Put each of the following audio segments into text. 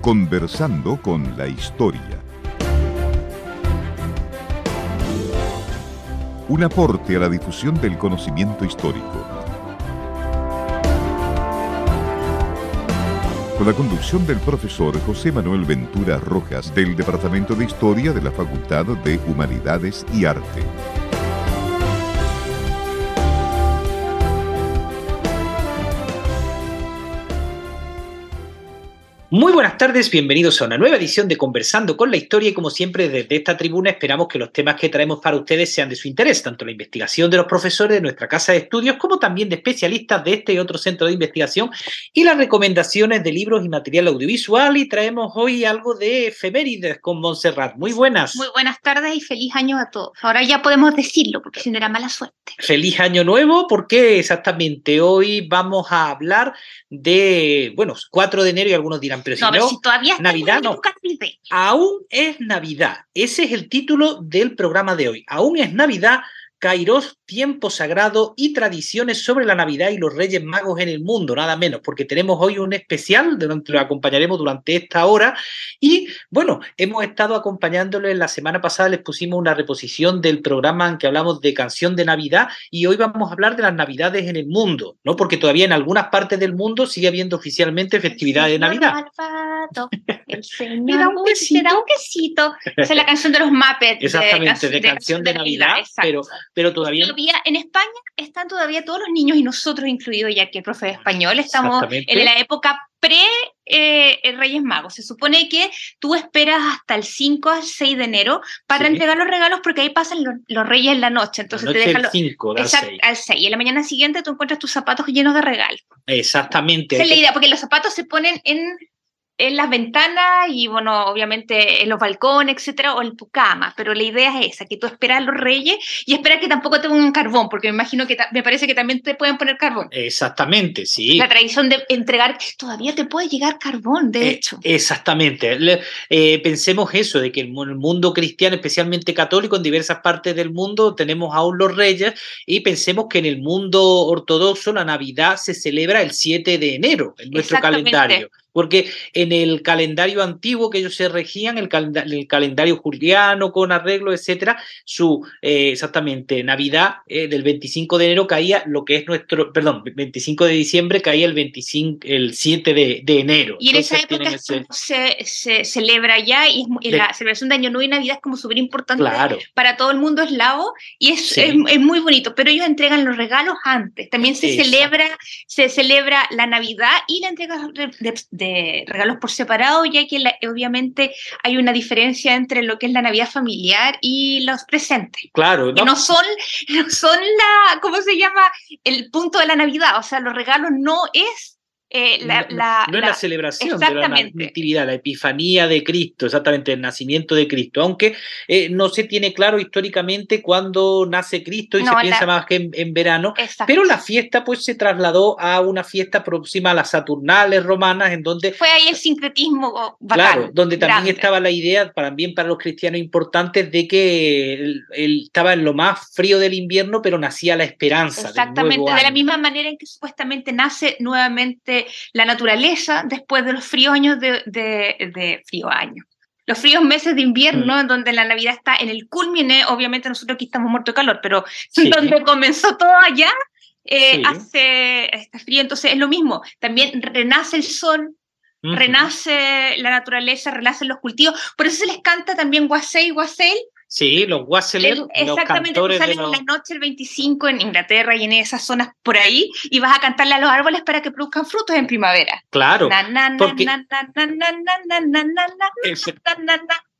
Conversando con la historia. Un aporte a la difusión del conocimiento histórico. Con la conducción del profesor José Manuel Ventura Rojas del Departamento de Historia de la Facultad de Humanidades y Arte. Muy buenas tardes, bienvenidos a una nueva edición de Conversando con la Historia y como siempre desde esta tribuna esperamos que los temas que traemos para ustedes sean de su interés, tanto la investigación de los profesores de nuestra casa de estudios como también de especialistas de este y otro centro de investigación y las recomendaciones de libros y material audiovisual y traemos hoy algo de efemérides con Montserrat. Muy buenas. Muy buenas tardes y feliz año a todos. Ahora ya podemos decirlo porque si no era mala suerte. Feliz año nuevo porque exactamente hoy vamos a hablar de, bueno, 4 de enero y algunos dirán pero si no, si todavía Navidad no. Aún es Navidad. Ese es el título del programa de hoy. Aún es Navidad Kairos, tiempo sagrado y tradiciones sobre la Navidad y los Reyes Magos en el mundo, nada menos, porque tenemos hoy un especial, donde lo acompañaremos durante esta hora. Y bueno, hemos estado acompañándoles, la semana pasada les pusimos una reposición del programa en que hablamos de canción de Navidad y hoy vamos a hablar de las Navidades en el mundo, ¿no? Porque todavía en algunas partes del mundo sigue habiendo oficialmente festividades de Navidad. el señor un quesito. un quesito. Esa es la canción de los Muppets. Exactamente, de, canción de, Navidad, pero pero todavía... En España están todavía todos los niños y nosotros incluidos, ya que el profe de español estamos en la época pre eh, Reyes Magos. Se supone que tú esperas hasta el 5 al 6 de enero para entregar los regalos porque ahí pasan los, Reyes en la noche. Entonces te dejan los 5 al 6. al 6. Y en la mañana siguiente tú encuentras tus zapatos llenos de regalos. Exactamente. Esa es la idea, porque los zapatos se ponen en en las ventanas y, bueno, obviamente en los balcones, etcétera, o en tu cama. Pero la idea es esa, que tú esperas a los reyes y esperas que tampoco te pongan carbón, porque me imagino que me parece que también te pueden poner carbón. Exactamente, sí. La tradición de entregar, todavía te puede llegar carbón, de eh, hecho. Exactamente. Eh, pensemos eso, de que en el mundo cristiano, especialmente católico, en diversas partes del mundo, tenemos aún los reyes y pensemos que en el mundo ortodoxo la Navidad se celebra el 7 de enero, en nuestro calendario. Porque en el calendario antiguo que ellos se regían, el, el calendario juliano con arreglo, etcétera, su eh, exactamente Navidad eh, del 25 de enero caía lo que es nuestro, perdón, 25 de diciembre caía el 25, el 7 de, enero. Y en esa época se, celebra ya y, la celebración de Año Nuevo y Navidad es como súper importante para todo el mundo eslavo y es, es, muy bonito, pero ellos entregan los regalos antes. También se celebra, se celebra la Navidad y la entrega de de regalos por separado, ya que obviamente hay una diferencia entre lo que es la Navidad familiar y los presentes. Claro. Que no son, no son la, ¿cómo se llama? El punto de la Navidad. O sea, los regalos no es eh, la, no, es la celebración de la natividad, la epifanía de Cristo, exactamente, el nacimiento de Cristo, aunque eh, no se tiene claro históricamente cuándo nace Cristo y se piensa más que en, verano, pero la fiesta pues se trasladó a una fiesta próxima a las Saturnales romanas, en donde... Fue ahí el sincretismo Claro, donde también estaba la idea, también para los cristianos importantes, de que él, estaba en lo más frío del invierno, pero nacía la esperanza. Exactamente, de la misma manera en que supuestamente nace nuevamente la naturaleza después de los fríos años de, frío año. Los fríos meses de invierno, mm. donde la Navidad está en el culmine, obviamente nosotros aquí estamos muertos de calor, pero donde comenzó todo allá, eh, hace este frío, entonces es lo mismo. También renace el sol, renace la naturaleza, renacen los cultivos. Por eso se les canta también Wasei, Wasei, Sí, los Wassailers. Exactamente, tú sales en la noche el 25 en Inglaterra y en esas zonas por ahí y vas a cantarle a los árboles para que produzcan frutos en primavera. Claro.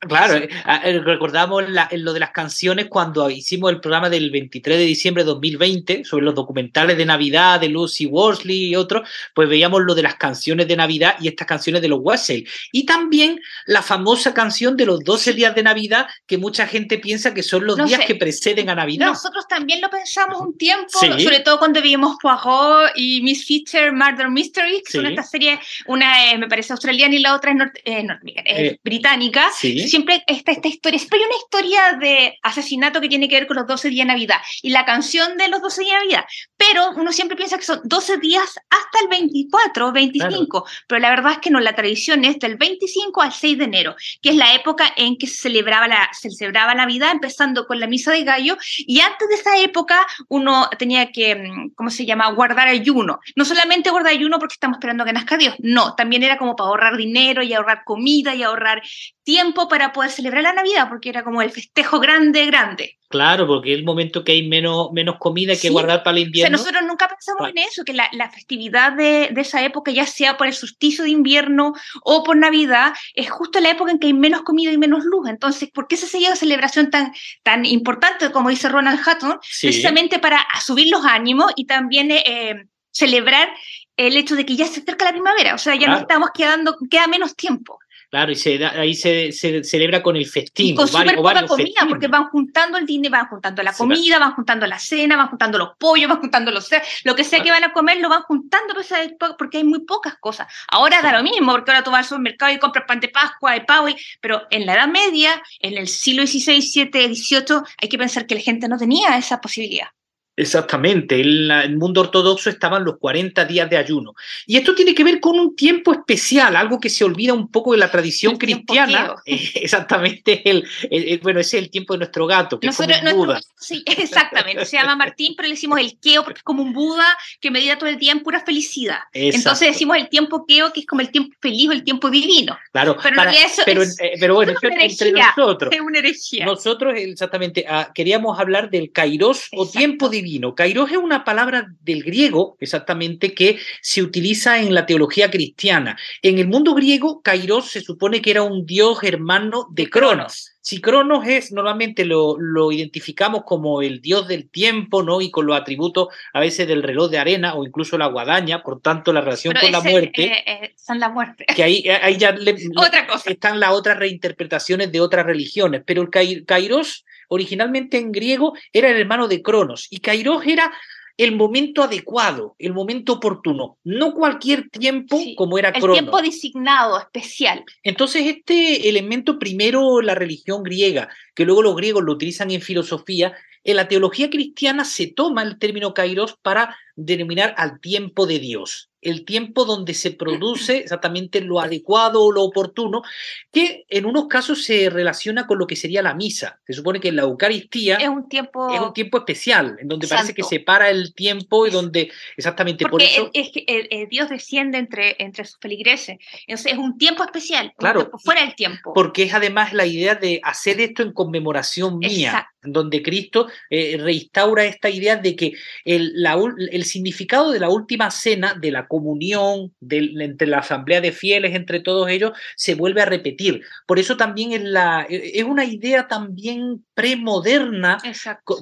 Claro, eh, ah, eh, recordamos lo de las canciones cuando hicimos el programa del 23 de diciembre de 2020 sobre los documentales de Navidad de Lucy Worsley y otros, pues veíamos lo de las canciones de Navidad y estas canciones de los Wassel. Y también la famosa canción de los 12 días de Navidad que mucha gente piensa que son los días que preceden a Navidad. Nosotros también lo pensamos un tiempo, sobre todo cuando vimos Poirot y Miss Fisher Murder Mystery, que son estas series, una me parece australiana y la otra es, eh, británica. Sí siempre está esta historia, siempre hay una historia de asesinato que tiene que ver con los 12 días de Navidad y la canción de los 12 días de Navidad, pero uno siempre piensa que son 12 días hasta el 24, 25, pero la verdad es que no, la tradición es del 25 al 6 de enero, que es la época en que se celebraba la, se celebraba Navidad, empezando con la misa de gallo, y antes de esa época uno tenía que, mm, ¿cómo se llama?, guardar ayuno. No solamente guardar ayuno porque estamos esperando que nazca Dios, no, también era como para ahorrar dinero y ahorrar comida y ahorrar tiempo para poder celebrar la Navidad, porque era como el festejo grande, grande. Claro, porque es el momento que hay menos, menos comida que guardar para el invierno. nosotros nunca pensamos en eso, que la, la festividad de, de, esa época, ya sea por el solsticio de invierno o por Navidad, es justo la época en que hay menos comida y menos luz. Entonces, ¿por qué se sigue una celebración tan, tan importante, como dice Ronald Hutton? Precisamente para subir los ánimos y también eh, celebrar el hecho de que ya se acerca la primavera, o sea, ya no estamos quedando, queda menos tiempo. Claro, y se ahí se, celebra con el festín. Y con súper poca comida, porque van juntando el dinero, van juntando la comida, van juntando la cena, van juntando los pollos, van juntando los lo que sea que van a comer, lo van juntando pues, porque hay muy pocas cosas. Ahora da lo mismo, porque ahora tú vas al supermercado y compras pan de Pascua, de pavo, pero en la Edad Media, en el siglo XVI, XVII, XVIII, hay que pensar que la gente no tenía esa posibilidad. Exactamente, en el mundo ortodoxo estaban los 40 días de ayuno. Y esto tiene que ver con un tiempo especial, algo que se olvida un poco de la tradición cristiana. exactamente, el, bueno, ese es el tiempo de nuestro gato, que es como un Buda. Sí, exactamente, se llama Martín, pero le decimos el keo porque es como un Buda que medita todo el día en pura felicidad. Entonces decimos el tiempo keo, que es como el tiempo feliz o el tiempo divino. Claro, pero, eso pero, es, eh, pero bueno, entre nosotros. Es una herejía. Nosotros, exactamente, ah, queríamos hablar del kairos o tiempo divino Kairos es una palabra del griego, exactamente, que se utiliza en la teología cristiana. En el mundo griego, Kairos se supone que era un dios hermano de Cronos. Si Cronos es, normalmente lo, lo, identificamos como el dios del tiempo, ¿no? Y con los atributos a veces del reloj de arena o incluso la guadaña, por tanto la relación con la muerte. Eh, eh, son la muerte. Que ahí, ahí ya Otra cosa. están las otras reinterpretaciones de otras religiones, pero el Kairos originalmente en griego era el hermano de Cronos y Kairos era el momento adecuado, el momento oportuno, no cualquier tiempo como era Cronos. El tiempo designado, especial. Entonces, este elemento primero la religión griega, que luego los griegos lo utilizan en filosofía, en la teología cristiana se toma el término kairos para denominar al tiempo de Dios el tiempo donde se produce exactamente lo adecuado o lo oportuno, que en unos casos se relaciona con lo que sería la misa. Se supone que la Eucaristía es un tiempo, es un tiempo especial, en donde parece que se para el tiempo y donde exactamente por eso... Es que Dios desciende entre, entre sus feligreses. Entonces es un tiempo especial, claro, fuera del tiempo. Porque es además la idea de hacer esto en conmemoración mía, donde Cristo eh, reinstaura esta idea de que el, el significado de la última cena, de la comunión entre la asamblea de fieles, entre todos ellos, se vuelve a repetir. Por eso también es, la, es una idea también premoderna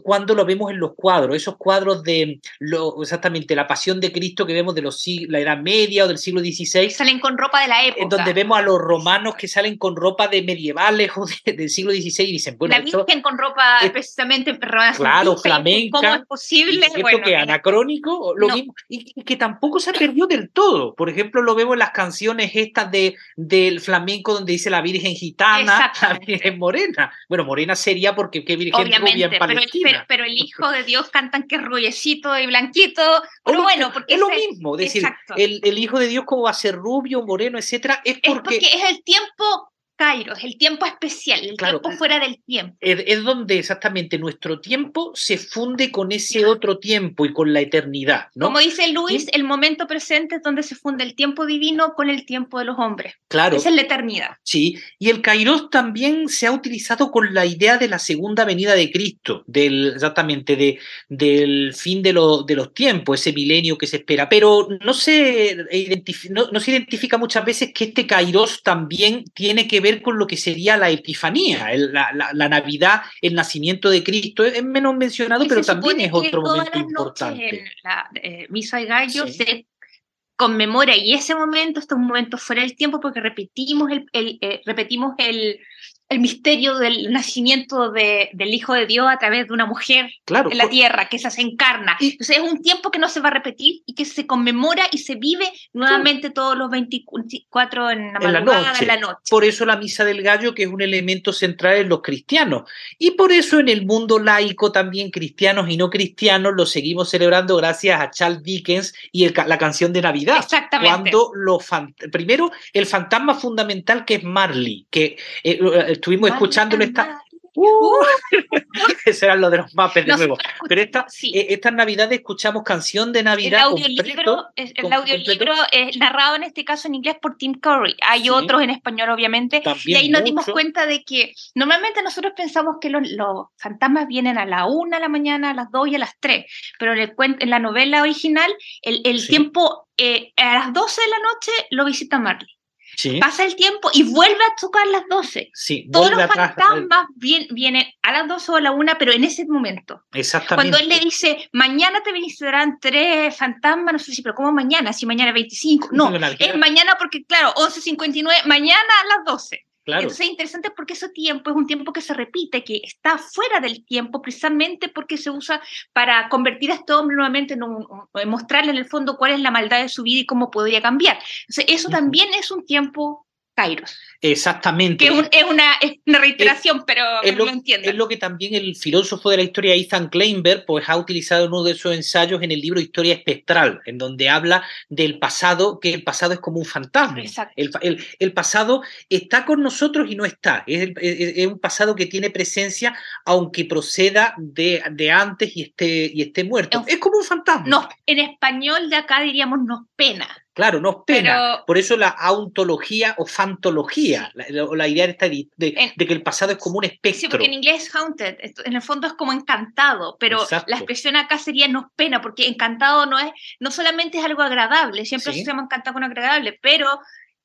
cuando lo vemos en los cuadros, esos cuadros de lo, exactamente la pasión de Cristo que vemos de los, la Edad Media o del siglo XVI. Salen con ropa de la época. En donde vemos a los romanos que salen con ropa de medievales o del siglo XVI y dicen, bueno, la Virgen con ropa es, precisamente claro, flamenca. ¿Cómo es posible? bueno, que anacrónico? Lo mismo, y, y que tampoco se ha perdido del todo. Por ejemplo, lo vemos en las canciones estas de, del flamenco donde dice la Virgen gitana, la Virgen morena. Bueno, morena sería porque qué Virgen Obviamente, rubia en Palestina. Pero, el Hijo de Dios cantan que es rullecito y blanquito. Pero bueno, porque es lo mismo. Es decir, el, el, Hijo de Dios, como va a ser rubio, moreno, etcétera, es porque... Es porque es el tiempo Kairos, el tiempo especial, el tiempo fuera del tiempo. Es, donde exactamente nuestro tiempo se funde con ese otro tiempo y con la eternidad. ¿no? Como dice Luis, el momento presente es donde se funde el tiempo divino con el tiempo de los hombres. Claro. Esa es la eternidad. Sí, y el Kairos también se ha utilizado con la idea de la segunda venida de Cristo, del, exactamente, de, del fin de, de los tiempos, ese milenio que se espera. Pero no se, no, no se identifica muchas veces que este Kairos también tiene que ver con lo que sería la Epifanía, la, Navidad, el nacimiento de Cristo. Es menos mencionado, pero también es otro momento importante. En la eh, Misa de Gallo se conmemora y ese momento, este es un momento fuera del tiempo porque repetimos el, eh, repetimos el, el misterio del nacimiento de, del Hijo de Dios a través de una mujer en la tierra, que esa se encarna. Entonces es un tiempo que no se va a repetir y que se conmemora y se vive nuevamente todos los 24 en la, madrugada, en la noche. Por eso la misa del gallo, que es un elemento central en los cristianos. Y por eso en el mundo laico también, cristianos y no cristianos, lo seguimos celebrando gracias a Charles Dickens y la canción de Navidad. Exactamente. Cuando lo primero, el fantasma fundamental que es Marley, que eh, eh, estuvimos escuchándolo esta... Uh, ese era lo de los mapes de nuevo. Pero esta, eh, estas navidades escuchamos canción de Navidad. El audiolibro, el audiolibro es narrado en este caso en inglés por Tim Curry. Hay otros en español, obviamente. y ahí nos dimos cuenta de que normalmente nosotros pensamos que los, fantasmas vienen a la una de la mañana, a las dos y a las tres. Pero en, el, en la novela original, el, el tiempo eh, a las 12 de la noche lo visita Marley. Pasa el tiempo y vuelve a tocar las 12. Sí, Todos los fantasmas vienen, a las 12 o a la 1, pero en ese momento. Exactamente. Cuando él le dice, mañana te visitarán tres fantasmas, no sé si, pero ¿cómo mañana? Si mañana 25. No, es mañana porque, claro, 11.59, mañana a las 12. Entonces es interesante porque ese tiempo es un tiempo que se repite, que está fuera del tiempo precisamente porque se usa para convertir a este hombre nuevamente en un, mostrarle en el fondo cuál es la maldad de su vida y cómo podría cambiar. Entonces eso también es un tiempo Kairos. Exactamente. Que es, una, una, reiteración, pero es lo, entiendo. Es lo que también el filósofo de la historia Ethan Kleinberg pues, ha utilizado en uno de sus ensayos en el libro Historia Espectral, en donde habla del pasado, que el pasado es como un fantasma. El, el, el, pasado está con nosotros y no está. Es, es, un pasado que tiene presencia, aunque proceda de, de antes y esté, y esté muerto. Es, como un fantasma. No, en español de acá diríamos nos pena. Claro, nos pena. Por eso la autología o fantología, la, idea esta de, de, que el pasado es como un espectro. Sí, porque en inglés es haunted, en el fondo es como encantado, pero la expresión acá sería nos pena, porque encantado no es, no solamente es algo agradable, siempre se llama encantado con agradable, pero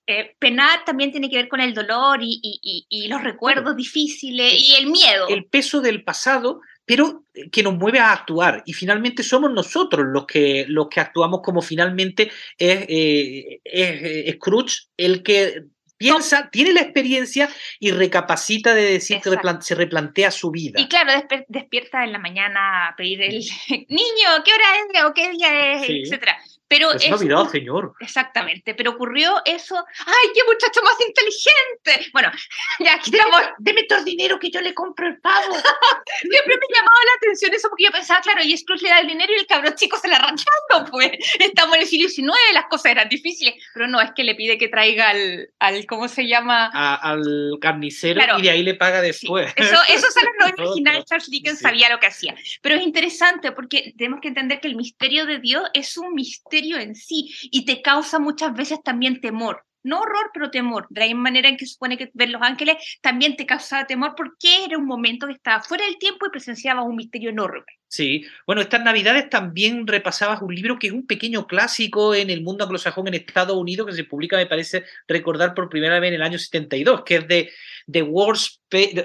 eh, penar también tiene que ver con el dolor y, y, y, los recuerdos difíciles y el miedo. El peso del pasado pero eh, que nos mueve a actuar. Y finalmente somos nosotros los que, los que actuamos como finalmente es, eh, eh, Scrooge el que piensa, tiene la experiencia y recapacita de decir que se replantea su vida. Y claro, despierta en la mañana a pedir el niño, ¿qué hora es o qué día es? etcétera. Pero es Navidad, señor. Exactamente, pero ocurrió eso. ¡Ay, qué muchacho más inteligente! Bueno, ya aquí estamos. Deme todo el dinero que yo le compro el pavo. Siempre me llamaba la atención eso porque yo pensaba, claro, y Scrooge le da el dinero y el cabrón chico se la arrancando, pues. Estamos en el siglo XIX, las cosas eran difíciles. Pero no, es que le pide que traiga al, al ¿cómo se llama? al carnicero y de ahí le paga después. Eso, eso es la original, Charles Dickens sabía lo que hacía. Pero es interesante porque tenemos que entender que el misterio de Dios es un misterio en sí y te causa muchas veces también temor. No horror, pero temor. De la misma manera en que supone que ver los ángeles también te causaba temor porque era un momento que estaba fuera del tiempo y presenciaba un misterio enorme. Sí, bueno, estas navidades también repasabas un libro que es un pequeño clásico en el mundo anglosajón en Estados Unidos, que se publica, me parece recordar por primera vez en el año 72, que es de The Worst, eh,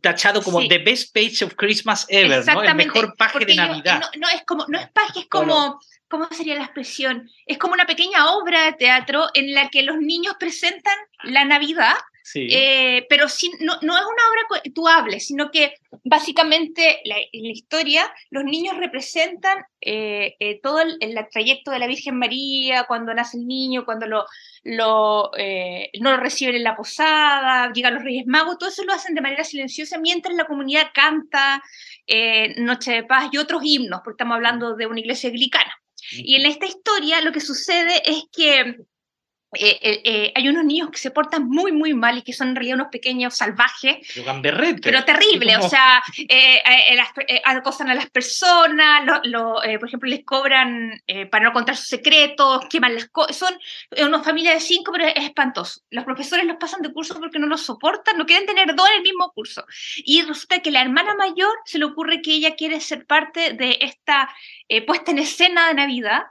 tachado como The Best Page of Christmas Ever, ¿no? El mejor paje de Navidad. No, es como, no es paje, es como, ¿cómo sería la expresión? Es como una pequeña obra de teatro en la que los niños presentan la Navidad eh, pero no, no, es una obra actuable, sino que básicamente la, en la historia los niños representan eh, eh, todo el, trayecto de la Virgen María, cuando nace el niño, cuando lo, lo no lo reciben en la posada, llegan los Reyes Magos, todo eso lo hacen de manera silenciosa mientras la comunidad canta Noche de Paz y otros himnos, porque estamos hablando de una iglesia anglicana. Y en esta historia lo que sucede es que eh, eh, eh, hay unos niños que se portan muy, muy mal y que son en realidad unos pequeños salvajes. Pero, pero terrible, o sea, acosan a las personas, por ejemplo, les cobran para no contar sus secretos, queman las cosas. Son una familia de cinco, pero es espantoso. Los profesores los pasan de curso porque no los soportan, no quieren tener dos en el mismo curso. Y resulta que la hermana mayor se le ocurre que ella quiere ser parte de esta puesta en escena de Navidad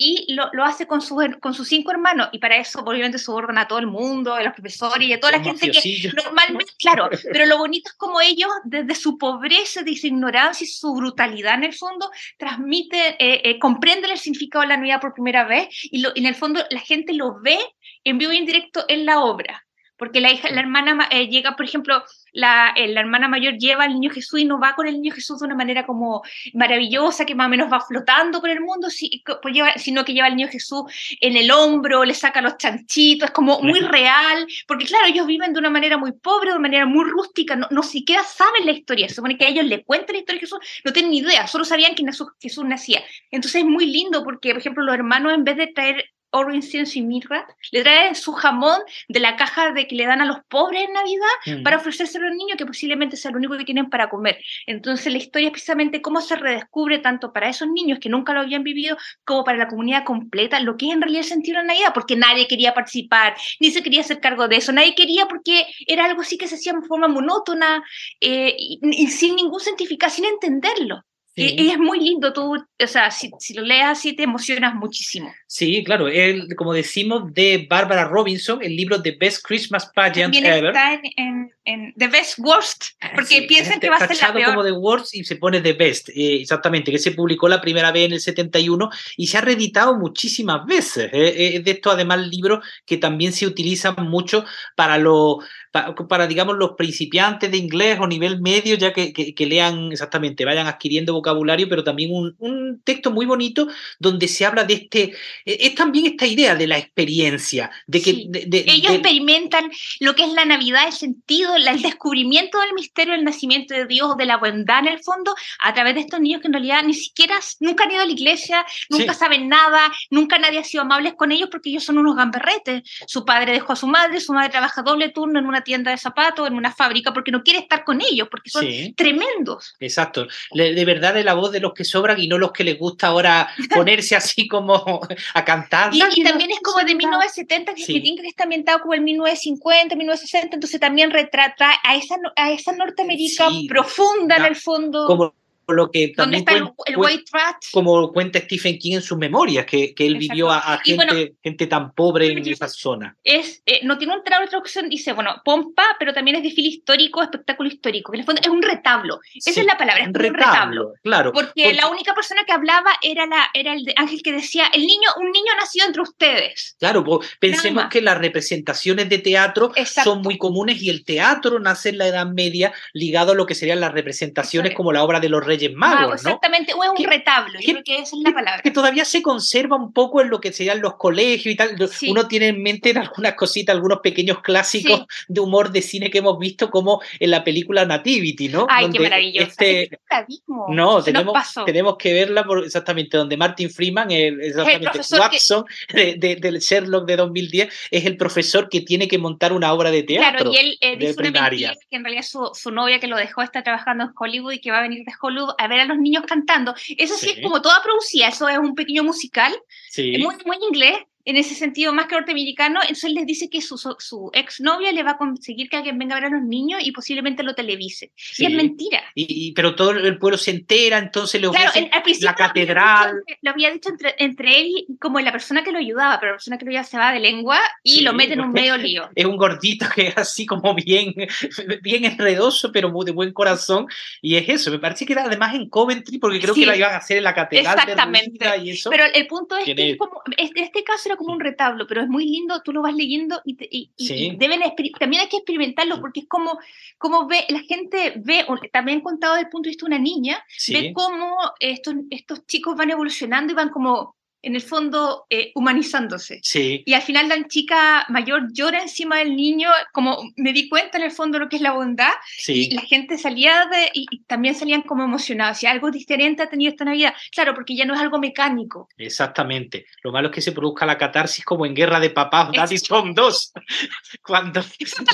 y lo, lo, hace con, sus con sus cinco hermanos, y para eso obviamente subordina a todo el mundo, a los profesores y a toda la gente que normalmente, claro, pero lo bonito es como ellos, desde su pobreza, de su ignorancia y su brutalidad en el fondo, transmiten, eh, eh, comprenden el significado de la Navidad por primera vez, y, lo, en el fondo la gente lo ve en vivo y en directo en la obra porque la hija, la hermana eh, llega, por ejemplo, la, eh, la, hermana mayor lleva al niño Jesús y no va con el niño Jesús de una manera como maravillosa, que más o menos va flotando por el mundo, pues sino que lleva al niño Jesús en el hombro, le saca los chanchitos, es como muy real, porque claro, ellos viven de una manera muy pobre, de una manera muy rústica, no, no siquiera saben la historia, se supone que a ellos le cuentan la historia de Jesús, no tienen ni idea, solo sabían que Jesús nacía. Entonces es muy lindo porque, por ejemplo, los hermanos en vez de traer oro, incienso y mirra, le traen su jamón de la caja de que le dan a los pobres en Navidad mm. para ofrecerse a los niños, que posiblemente sea lo único que tienen para comer. Entonces la historia es precisamente cómo se redescubre tanto para esos niños que nunca lo habían vivido, como para la comunidad completa, lo que es en realidad el sentido de la Navidad, porque nadie quería participar, ni se quería hacer cargo de eso, nadie quería porque era algo así que se hacía de forma monótona eh, y, sin ningún significado, sin entenderlo. Y, es muy lindo, tú, o sea, si, si, lo lees así te emocionas muchísimo. Sí, claro, el, como decimos, de Barbara Robinson, el libro The Best Christmas Pageant También Ever. está en, en, The Best Worst, ah, porque piensan que va a ser la peor. como The Worst y se pone The Best, eh, exactamente, que se publicó la primera vez en el 71 y se ha reeditado muchísimas veces. Eh, eh, de esto, además, libros que también se utilizan mucho para los para, digamos, los principiantes de inglés o nivel medio, ya que, que, lean exactamente, vayan adquiriendo vocabulario, pero también un, un, texto muy bonito donde se habla de este, e, es también esta idea de la experiencia, de que... Ellos experimentan lo que es la Navidad, el sentido, el descubrimiento del misterio del nacimiento de Dios, de la bondad en el fondo, a través de estos niños que en realidad ni siquiera, nunca han ido a la iglesia, nunca saben nada, nunca nadie ha sido amables con ellos porque ellos son unos gamberretes. Su padre dejó a su madre, su madre trabaja doble turno en una tienda de zapatos, en una fábrica, porque no quiere estar con ellos, porque son tremendos. Exacto. de verdad es la voz de los que sobran y no los que les gusta ahora ponerse así como a cantar. Y, también es como de 1970, que, sí. que está ambientado como el 1950, 1960, entonces también retrata a esa, a esa Norteamérica profunda en el fondo. Como lo que también cuenta, el, White Rat? como cuenta Stephen King en sus memorias, que, que él vivió a, gente, gente, tan pobre en esa zona. Es, eh, no tiene un traducción, dice, bueno, pompa, pero también es desfile histórico, espectáculo histórico, que en el fondo es un retablo, esa es la palabra, es un retablo, Claro. Porque, la única persona que hablaba era, la, era el ángel que decía, el niño, un niño nacido entre ustedes. Claro, pensemos que las representaciones de teatro son muy comunes y el teatro nace en la Edad Media ligado a lo que serían las representaciones como la obra de los Reyes Magos, Exactamente, o es un retablo, yo creo que esa es la palabra. Que todavía se conserva un poco en lo que serían los colegios y tal. Uno tiene en mente algunas cositas, algunos pequeños clásicos de humor de cine que hemos visto, como en la película Nativity, ¿no? Ay, qué maravilloso. Este... No, tenemos, tenemos que verla por, exactamente donde Martin Freeman, el, exactamente Watson del Sherlock de 2010, es el profesor que tiene que montar una obra de teatro. Claro, y él eh, dice primaria. que en realidad su, su novia que lo dejó está trabajando en Hollywood y que va a venir de Hollywood a ver a los niños cantando. Eso sí, es como toda producida, eso es un pequeño musical, muy, muy inglés, en ese sentido más que norteamericano, entonces les dice que su, su, exnovia le va a conseguir que alguien venga a ver a los niños y posiblemente lo televise. Y es mentira. Y, pero todo el pueblo se entera, entonces le ofrecen la catedral. Lo había dicho, entre, entre, él y como la persona que lo ayudaba, pero la persona que lo ayudaba se va de lengua y lo mete en un medio lío. Es un gordito que es así como bien, bien enredoso, pero muy de buen corazón. Y es eso, me parece que era además en Coventry, porque creo que la iban a hacer en la catedral. Exactamente. y eso. Pero el punto es que como, este, este caso era como un retablo, pero es muy lindo, tú lo vas leyendo y, deben también hay que experimentarlo porque es como, como ve, la gente ve, también contado desde el punto de vista de una niña, ve cómo estos, estos chicos van evolucionando y van como en el fondo eh, humanizándose. Sí. Y al final la chica mayor llora encima del niño, como me di cuenta en el fondo lo que es la bondad, sí. y la gente salía de, y, también salían como emocionados, si algo diferente ha tenido esta Navidad, claro, porque ya no es algo mecánico. Exactamente, lo malo es que se produzca la catarsis como en Guerra de Papás, Daddy son dos, cuando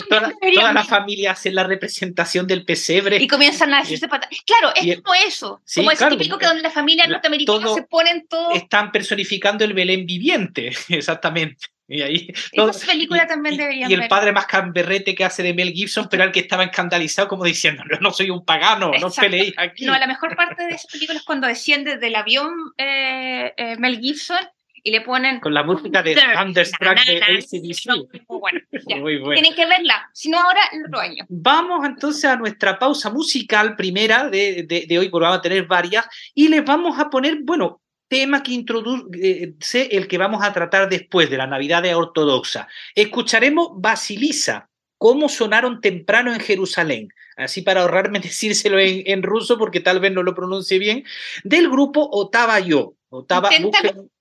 toda, la familia hace la representación del pesebre. Y comienzan a decirse patas. Claro, es como eso, como es típico que donde la familia norteamericana se ponen todos... Están personificando el Belén viviente, exactamente. Y ahí Esa película también debería Y el padre más camberrete que hace de Mel Gibson, pero el que estaba escandalizado como diciendo, no, no soy un pagano, no peleéis aquí. No, la mejor parte de esa película es cuando desciende del avión eh, eh, Mel Gibson y le ponen... Con la música de Thunderstruck de ACDC. bueno, Muy bueno. Tienen que verla, si no ahora lo año. Vamos entonces a nuestra pausa musical primera de, de, de hoy, porque vamos a tener varias, y les vamos a poner, bueno, tema que introduce el que vamos a tratar después de la Navidad de Ortodoxa. Escucharemos Basilisa cómo sonaron temprano en Jerusalén, así para ahorrarme decírselo en, ruso porque tal vez no lo pronuncie bien, del grupo Otava Yo. Otava,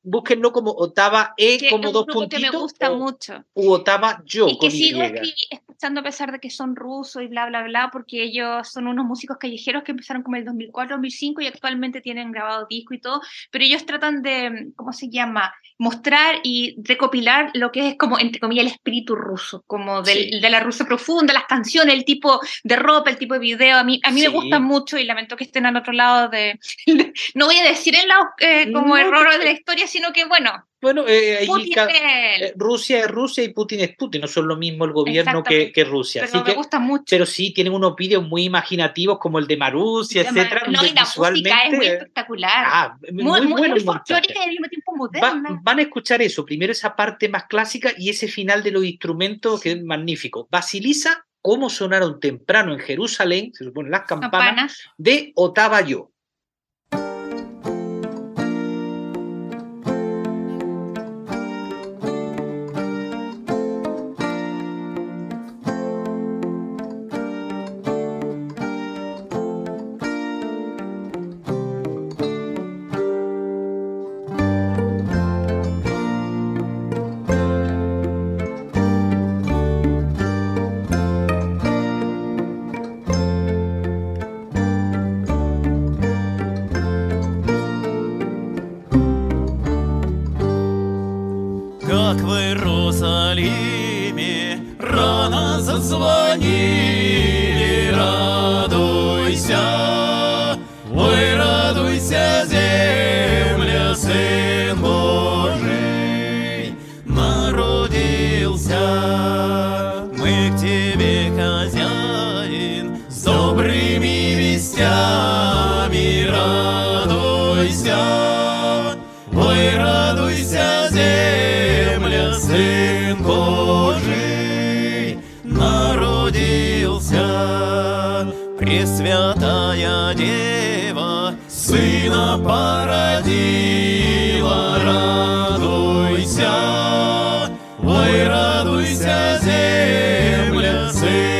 búsquenlo como Otava E como dos puntitos. Que me gusta mucho. U Otava Yo. Y que sigo escuchando a pesar de que son rusos y bla, bla, bla, porque ellos son unos músicos callejeros que empezaron como el 2004, 2005 y actualmente tienen grabado disco y todo, pero ellos tratan de, ¿cómo se llama? Mostrar y recopilar lo que es como, entre comillas, el espíritu ruso, como del, de la Rusia profunda, las canciones, el tipo de ropa, el tipo de video. A mí, a mí me gusta mucho y lamento que estén al otro lado de, no voy a decir en la, eh, como error de la historia, sino que bueno. Bueno, eh, eh, Rusia es Rusia y Putin es Putin, no son lo mismo el gobierno que, que, Rusia. Pero me gusta mucho. Pero sí, tienen unos vídeos muy imaginativos como el de Marusia, etcétera. No, y la música es muy espectacular. Ah, muy, muy, muy, muy folclórica y al mismo tiempo moderna. van a escuchar eso, primero esa parte más clásica y ese final de los instrumentos que es magnífico. Basiliza cómo sonaron temprano en Jerusalén, se supone las campanas, campanas. de Otavayo. Seguimos Пресвятая Дева Сына породила, радуйся, ой, радуйся, земля, земля.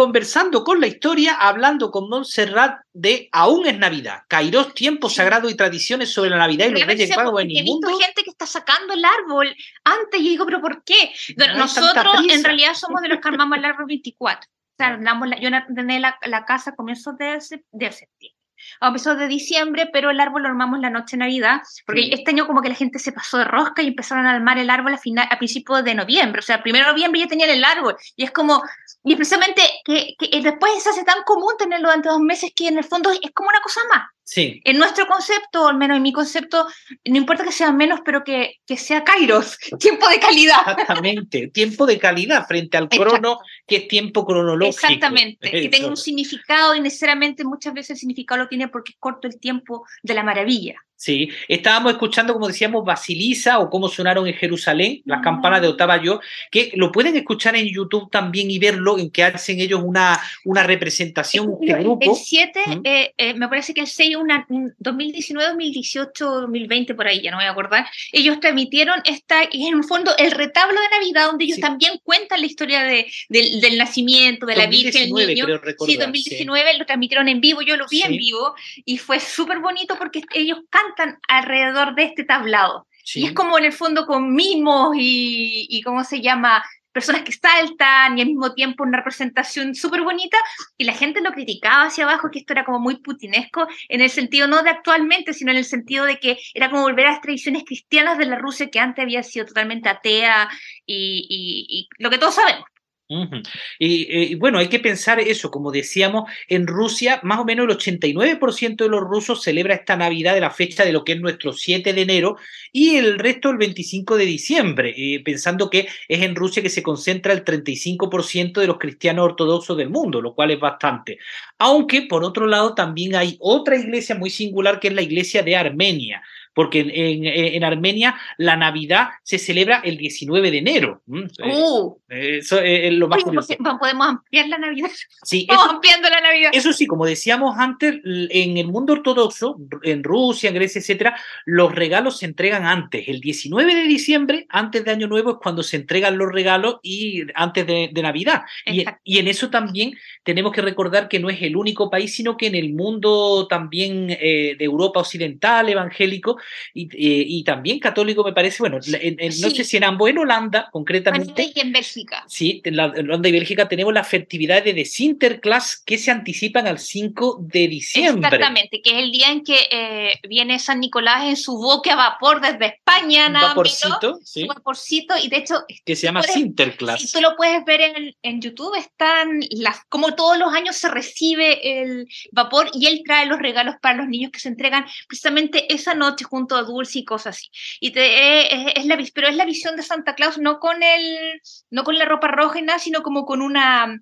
Conversando con la historia, hablando con Montserrat de Aún es Navidad, Kairos, tiempo sagrado y tradiciones sobre la Navidad y los Reyes Magos en el mundo. He visto gente que está sacando el árbol antes y digo, pero ¿por qué? nosotros en realidad somos de los que armamos el árbol 24. O sea, la, yo ordené la, la casa a comienzos de, de septiembre a empezó de diciembre, pero el árbol lo armamos la noche de Navidad, porque este año como que la gente se pasó de rosca y empezaron a armar el árbol a, final, a principios de noviembre, o sea, primero de noviembre ya tenían el árbol, y es como, y precisamente que, que después se hace tan común tenerlo durante dos meses que en el fondo es como una cosa más. Sí. En nuestro concepto, al menos en mi concepto, no importa que sea menos, pero que, que sea Kairos, tiempo de calidad. Exactamente, tiempo de calidad frente al crono, que es tiempo cronológico. Exactamente, que tenga un significado y necesariamente muchas veces el significado lo tiene porque es corto el tiempo de la maravilla. Sí, estábamos escuchando, como decíamos, Basilisa o cómo sonaron en Jerusalén, las campanas de Otavayo, que lo pueden escuchar en YouTube también y verlo, en que hacen ellos una, una representación de grupo. El 7, eh, eh, me parece que el 6, una, 2019, 2018, 2020, por ahí, ya no me voy a acordar, ellos transmitieron esta, y en un fondo, el retablo de Navidad, donde ellos también cuentan la historia de, del nacimiento, de la Virgen, el niño. sí, 2019 lo transmitieron en vivo, yo lo vi en vivo, y fue súper bonito porque ellos cantan alrededor de este tablado. Y es como en el fondo con mimos y, y ¿cómo se llama? Personas que saltan y al mismo tiempo una representación súper bonita y la gente lo criticaba hacia abajo, que esto era como muy putinesco, en el sentido no de actualmente, sino en el sentido de que era como volver a las tradiciones cristianas de la Rusia que antes había sido totalmente atea y, y lo que todos sabemos. Eh, y, bueno, hay que pensar eso, como decíamos, en Rusia más o menos el 89% de los rusos celebra esta Navidad de la fecha de lo que es nuestro 7 de enero y el resto el 25 de diciembre, eh, pensando que es en Rusia que se concentra el 35% de los cristianos ortodoxos del mundo, lo cual es bastante. Aunque, por otro lado, también hay otra iglesia muy singular que es la iglesia de Armenia porque en, Armenia la Navidad se celebra el 19 de enero. Uh. Eso es lo más curioso. Podemos ampliar la Navidad. Sí, eso, ampliando la Navidad. Eso sí, como decíamos antes, en el mundo ortodoxo, en Rusia, en Grecia, etcétera, los regalos se entregan antes. El 19 de diciembre, antes de Año Nuevo, es cuando se entregan los regalos y antes de, Navidad. Y, y, en eso también tenemos que recordar que no es el único país, sino que en el mundo también eh, de Europa occidental, evangélico, y, y, también católico, me parece, bueno, en, no sé si en ambos, en Holanda concretamente. Y en Bélgica. Sí, en, Holanda y Bélgica tenemos las festividades de Sinterklaas que se anticipan al 5 de diciembre. Exactamente, que es el día en que eh, viene San Nicolás en su boque a vapor desde España, nada vaporcito, sí. Un vaporcito, y de hecho... Que se llama Sinterklaas. Si tú lo puedes ver en, en YouTube, están las, como todos los años se recibe el vapor y él trae los regalos para los niños que se entregan precisamente esa noche junto a Dulce y cosas así. Y te, es, la, pero es la visión de Santa Claus no con, el, no con la ropa roja y nada, sino como con una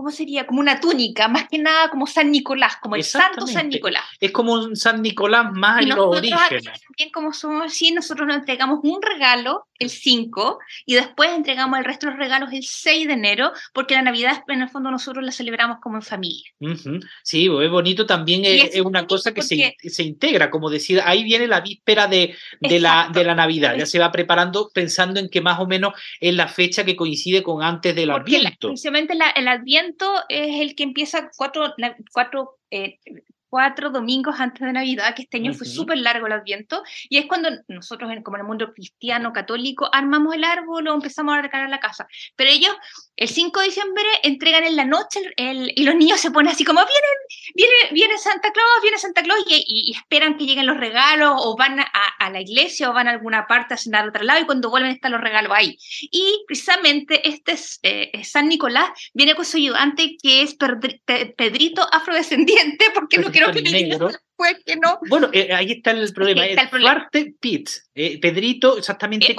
¿cómo sería? Como una túnica, más que nada como San Nicolás, como el santo San Nicolás. Es como un San Nicolás más en los orígenes. También como somos así, nosotros nos entregamos un regalo el 5 y después entregamos el resto de los regalos el 6 de enero, porque la Navidad en el fondo nosotros la celebramos como en familia. Sí, es bonito también, es, una cosa que se, se, integra, como decir, ahí viene la víspera de, de la, de la Navidad, ya se va preparando pensando en que más o menos es la fecha que coincide con antes del Adviento. Precisamente el Adviento es el que empieza cuatro, cuatro eh, cuatro domingos antes de Navidad, que este año fue súper largo el Adviento, y es cuando nosotros, como en el mundo cristiano, católico, armamos el árbol o empezamos a recargar la casa. Pero ellos, el 5 de diciembre, entregan en la noche el, y los niños se ponen así como, vienen, viene, viene Santa Claus, viene Santa Claus, y, esperan que lleguen los regalos, o van a, la iglesia, o van a alguna parte a cenar a otro lado, y cuando vuelven están los regalos ahí. Y precisamente este es, eh, San Nicolás viene con su ayudante, que es Pedrito afrodescendiente, porque no negro. Que no. Bueno, eh, ahí está el problema. Está el Duarte eh, Pedrito, exactamente. Eh,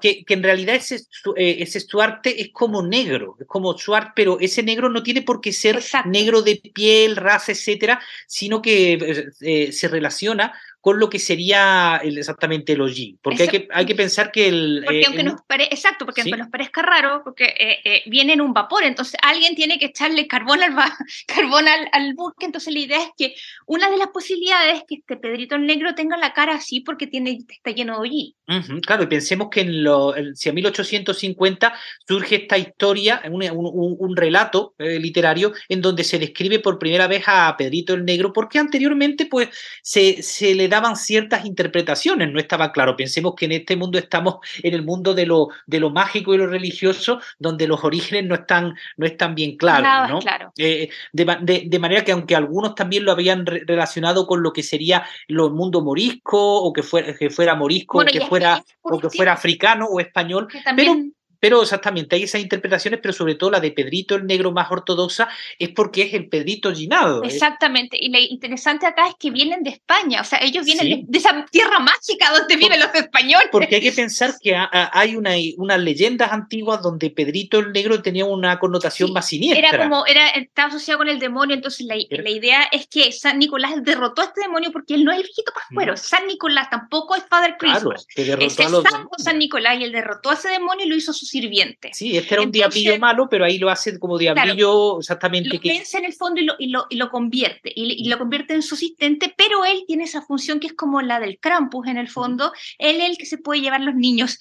que, que, en realidad ese, ese Stuarte es como negro, es como Stuart, pero ese negro no tiene por qué ser negro de piel, raza, etcétera, sino que se relaciona con lo que sería exactamente el OG. Porque hay que, hay que pensar que el... Porque eh, aunque nos exacto, porque aunque nos parezca raro, porque eh, eh, viene en un vapor, entonces alguien tiene que echarle carbón al, carbón al, al buque, entonces la idea es que una de las posibilidades que este Pedrito el Negro tenga la cara así porque tiene, está lleno de hollín. claro, y pensemos que en, lo, si a 1850 surge esta historia, un, un, relato eh, literario en donde se describe por primera vez a Pedrito el Negro, porque anteriormente pues se, se le daban ciertas interpretaciones, no estaba claro. Pensemos que en este mundo estamos en el mundo de lo, de lo mágico y lo religioso, donde los orígenes no están, no están bien claros. ¿no? claro. Eh, de, de, manera que aunque algunos también lo habían relacionado con lo que sería el mundo morisco, o que fuera, que fuera morisco, o que fuera, o que fuera africano o español, pero pero exactamente, hay esas interpretaciones, pero sobre todo la de Pedrito el Negro más ortodoxa es porque es el Pedrito Ginado. ¿eh? Exactamente, y lo interesante acá es que vienen de España, o sea, ellos vienen de, esa tierra mágica donde viven los españoles. Porque hay que pensar que hay una, unas leyendas antiguas donde Pedrito el Negro tenía una connotación más siniestra. Era como, era, estaba asociado con el demonio, entonces la, la, idea es que San Nicolás derrotó a este demonio porque él no es el viejito pascuero, San Nicolás tampoco es Father Christmas. Claro, es el santo San Nicolás y él derrotó a ese demonio y lo hizo su sirviente. Sí, este era un diablillo malo, pero ahí lo hace como diablillo exactamente. Lo que... en el fondo y lo, y lo, y lo convierte, y, lo convierte en su asistente, pero él tiene esa función que es como la del Krampus en el fondo, él es el que se puede llevar los niños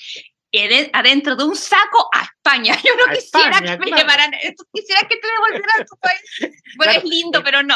adentro de un saco a España. Yo no quisiera que me llevaran, quisiera que te devolvieran a tu país. Bueno, es lindo, pero no.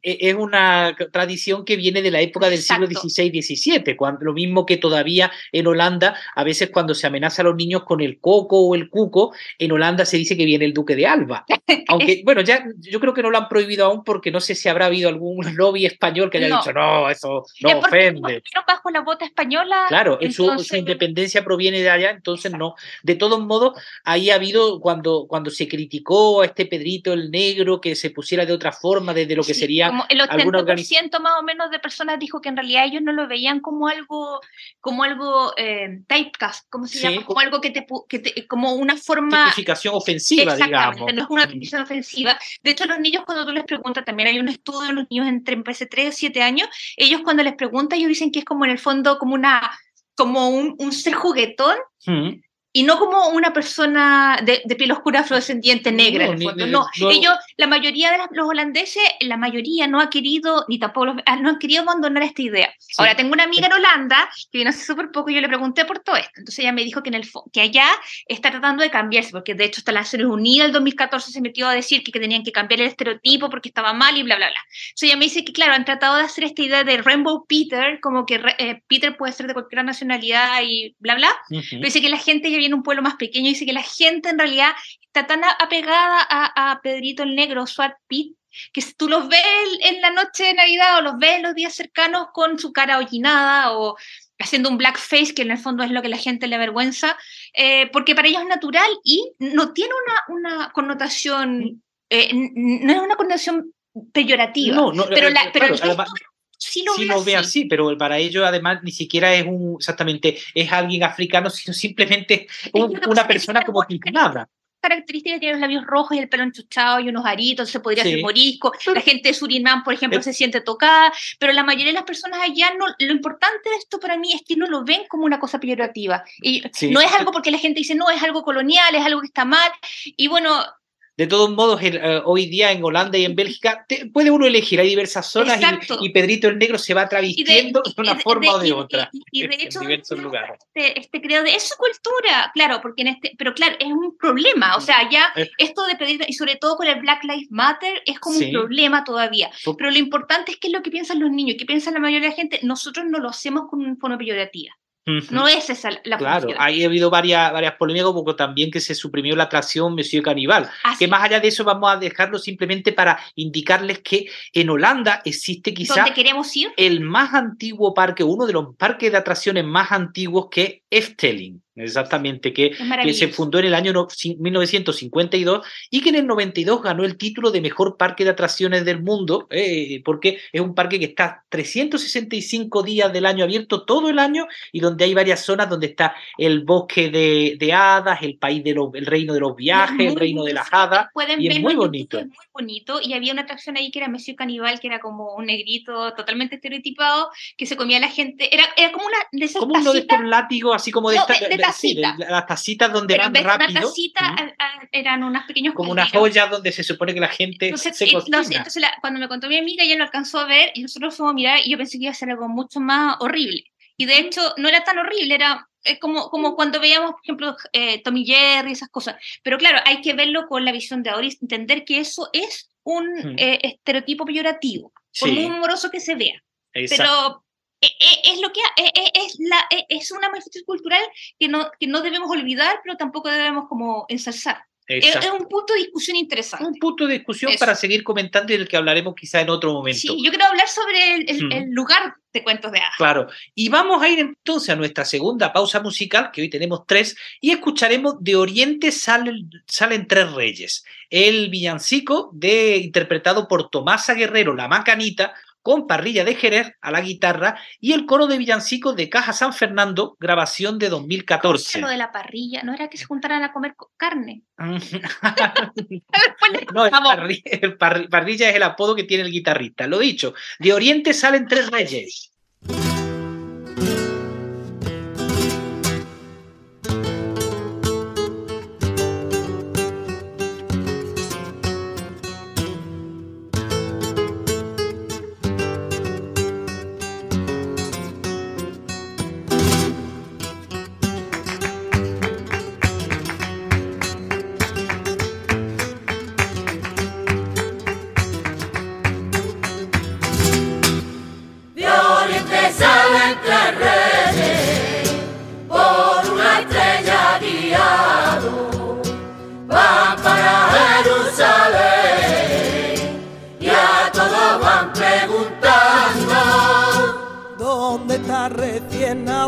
Es una, tradición que viene de la época del siglo XVI-XVII, cuando, lo mismo que todavía en Holanda, a veces cuando se amenaza a los niños con el coco o el cuco, en Holanda se dice que viene el duque de Alba. Aunque, bueno, ya yo creo que no lo han prohibido aún porque no sé si habrá habido algún lobby español que haya dicho, no, eso no ofende. bajo la bota española. Claro, su independencia proviene de allá entonces no. De todos modos, ahí ha habido cuando, cuando se criticó a este Pedrito el Negro que se pusiera de otra forma desde lo que sería como el 80% más o menos de personas dijo que en realidad ellos no lo veían como algo como algo eh, typecast, ¿cómo se llama? Como algo que te, que como una forma tipificación ofensiva, digamos. no es una tipificación ofensiva. De hecho, los niños cuando tú les preguntas, también hay un estudio de los niños entre 3 o 7 años, ellos cuando les preguntan, ellos dicen que es como en el fondo como una como un, un ser juguetón y no como una persona de, de piel oscura afrodescendiente negra no, en el fondo. no, ellos, la mayoría de los holandeses, la mayoría no ha querido, ni tampoco ah, no han querido abandonar esta idea. Ahora, tengo una amiga en Holanda que vino hace súper poco y yo le pregunté por todo esto. Entonces ella me dijo que, en el, que allá está tratando de cambiarse, porque de hecho hasta las Naciones Unidas el 2014 se metió a decir que, que, tenían que cambiar el estereotipo porque estaba mal y bla, bla, bla. Entonces ella me dice que, claro, han tratado de hacer esta idea de Rainbow Peter, como que eh, Peter puede ser de cualquier nacionalidad y bla, bla. dice que la gente ya viene un pueblo más pequeño, dice que la gente en realidad está tan apegada a, Pedrito el Negro, Swat Pit, que si tú los ves en la noche de Navidad o los ves en los días cercanos con su cara hollinada o haciendo un blackface, que en el fondo es lo que la gente le avergüenza, eh, porque para ellos es natural y no tiene una, una connotación, eh, no es una connotación peyorativa. No, no, pero, la, pero sí lo, ve, así. pero para ellos además ni siquiera es un exactamente es alguien africano, sino simplemente una persona como nada características tiene los labios rojos y el pelo enchuchado y unos aritos, se podría ser morisco. La gente de Surinam, por ejemplo, se siente tocada, pero la mayoría de las personas allá, no, lo importante de esto para mí es que no lo ven como una cosa peyorativa. Y no es algo porque la gente dice, no, es algo colonial, es algo que está mal. Y bueno, de todos modos, eh, hoy día en Holanda y en Bélgica puede uno elegir, hay diversas zonas y, Pedrito el Negro se va travestiendo de, una forma o de otra. Y, de hecho, diversos lugares. Este, este creo de es su cultura, claro, porque en este, pero claro, es un problema, o sea, ya esto de pedir, y sobre todo con el Black Lives Matter, es como un problema todavía. Pero lo importante es qué es lo que piensan los niños, qué piensa la mayoría de la gente, nosotros no lo hacemos con una forma peyorativa. No es esa la Claro, ahí ha habido varias, varias polémicas, como también que se suprimió la atracción Monsieur Canibal. Que más allá de eso, vamos a dejarlo simplemente para indicarles que en Holanda existe quizá el más antiguo parque, uno de los parques de atracciones más antiguos que Efteling. Exactamente, que, que, se fundó en el año 1952 y que en el 92 ganó el título de mejor parque de atracciones del mundo, eh, porque es un parque que está 365 días del año abierto todo el año y donde hay varias zonas donde está el bosque de, de hadas, el país del el reino de los viajes, el reino de las hadas. y es muy bonito. Es muy bonito y había una atracción ahí que era Monsieur Canibal, que era como un negrito totalmente estereotipado, que se comía a la gente. Era, era como una de esas Como uno de estos látigos, así como de, esta, tacita. las tacitas donde Pero van en vez de rápido. una tacita Ujú. a- a- eran unos pequeños como unas ollas donde se supone que la gente Entonces, se eh, cocina. entonces la- cuando me contó mi amiga, ella lo alcanzó a ver y nosotros fuimos a mirar y yo pensé que iba a ser algo mucho más horrible. Y de hecho no era tan horrible, era como, como cuando veíamos, por ejemplo, eh, Tommy Jerry, esas cosas. Pero claro, hay que verlo con la visión de ahora y entender que eso es un Mm. eh, estereotipo peyorativo, por Sí, muy humoroso que se vea. exacto. Pero es lo que eh, es, la, es una manifestación cultural que no, que no debemos olvidar, pero tampoco debemos como ensalzar. Es, un punto de discusión interesante. un punto de discusión Eso. para seguir comentando y del que hablaremos quizá en otro momento. Sí, yo quiero hablar sobre el, el- Mm. el lugar de cuentos de hadas. Claro, y vamos a ir entonces a nuestra segunda pausa musical, que hoy tenemos tres, y escucharemos De Oriente salen, salen tres reyes. El villancico de, interpretado por Tomasa Guerrero, La Macanita, con Parrilla de Jerez a la guitarra, y el coro de villancicos de Caja San Fernando, grabación de 2014. Lo de la parrilla, no era que se juntaran a comer co- carne. No, el parrilla es el apodo que tiene el guitarrista. Lo dicho, de Oriente salen tres reyes.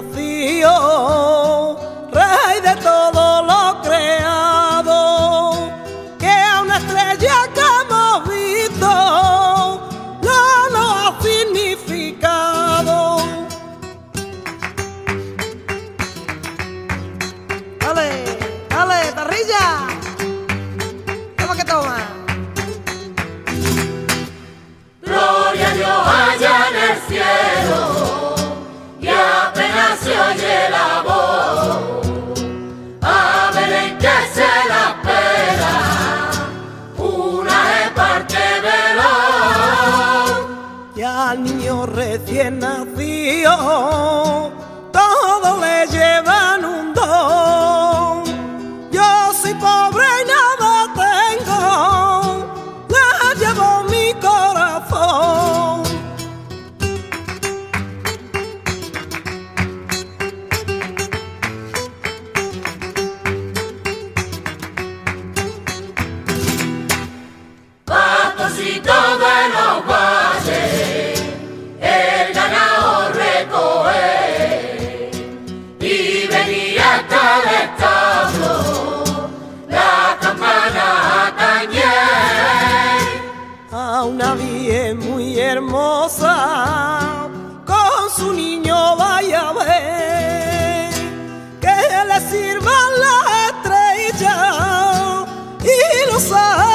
Recién recién nacido, hermosa, con su niño vaya a ver, que le sirvan las estrellas y los sales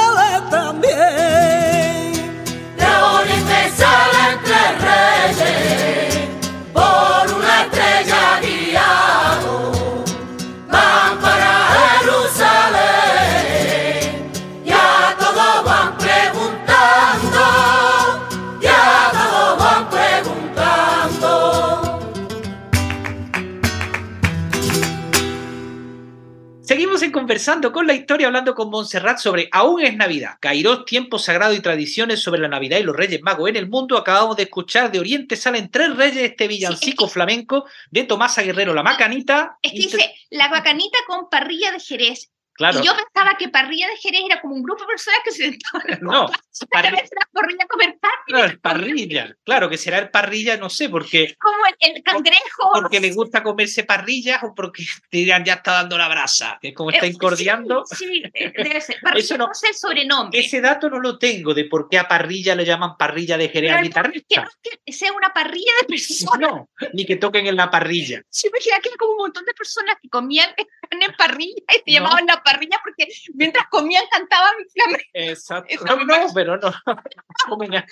conversando con la historia, hablando con Montserrat sobre Aún es Navidad, Kairos, tiempo sagrado y tradiciones sobre la Navidad y los Reyes Magos en el mundo. Acabamos de escuchar de Oriente salen tres reyes, este villancico flamenco de Tomasa Guerrero, la Macanita. Es que dice la bacanita con parrilla de Jerez. Claro, Y yo pensaba que parrilla de Jerez era como un grupo de personas que se sentaban no, parri- la parrilla a comer no, el parrilla, claro que será el parrilla, no sé, porque, Como el, el cangrejo. porque le gusta comerse parrillas o porque dirán ya está dando la brasa, que es como está Eh, incordiando. Sí, sí, eh, debe ser. Parrilla Eso no- no sé el sobrenombre. Ese dato no lo tengo de por qué a parrilla le llaman parrilla de Jerez al es que guitarrista. no es que sea una parrilla de personas. No, ni que toquen en la parrilla. Se imagina que era como un montón de personas que comían en parrilla y se No. llamaban la parrilla porque mientras comían cantaban flamenco. Exacto. No, no, pero no.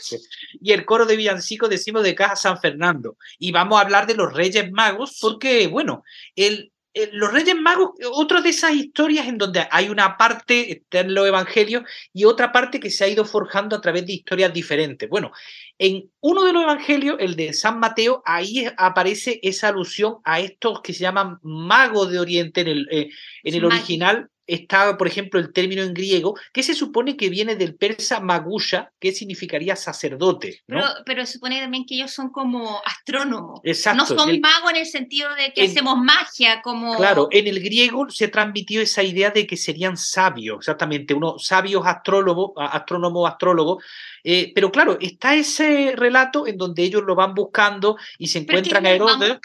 Y el coro de villancico decimos de Caja San Fernando. Y vamos a hablar de los Reyes Magos porque, bueno, el, los Reyes Magos, otra de esas historias en donde hay una parte, está en los Evangelios, y otra parte que se ha ido forjando a través de historias diferentes. Bueno, en uno de los Evangelios, el de San Mateo, ahí aparece esa alusión a estos que se llaman magos de Oriente en el, eh, en el original está, por ejemplo, el término en griego, que se supone que viene del persa magusha, que significaría sacerdote. ¿no? Pero, pero se supone también que ellos son como astrónomos. Exacto. No son El- magos en el sentido de que en- hacemos magia, como. Claro, en el griego se transmitió esa idea de que serían sabios, exactamente, unos sabios astrólogos, astrónomos, astrólogos, eh, pero claro, está ese relato en donde ellos lo van buscando y se encuentran a Herodes.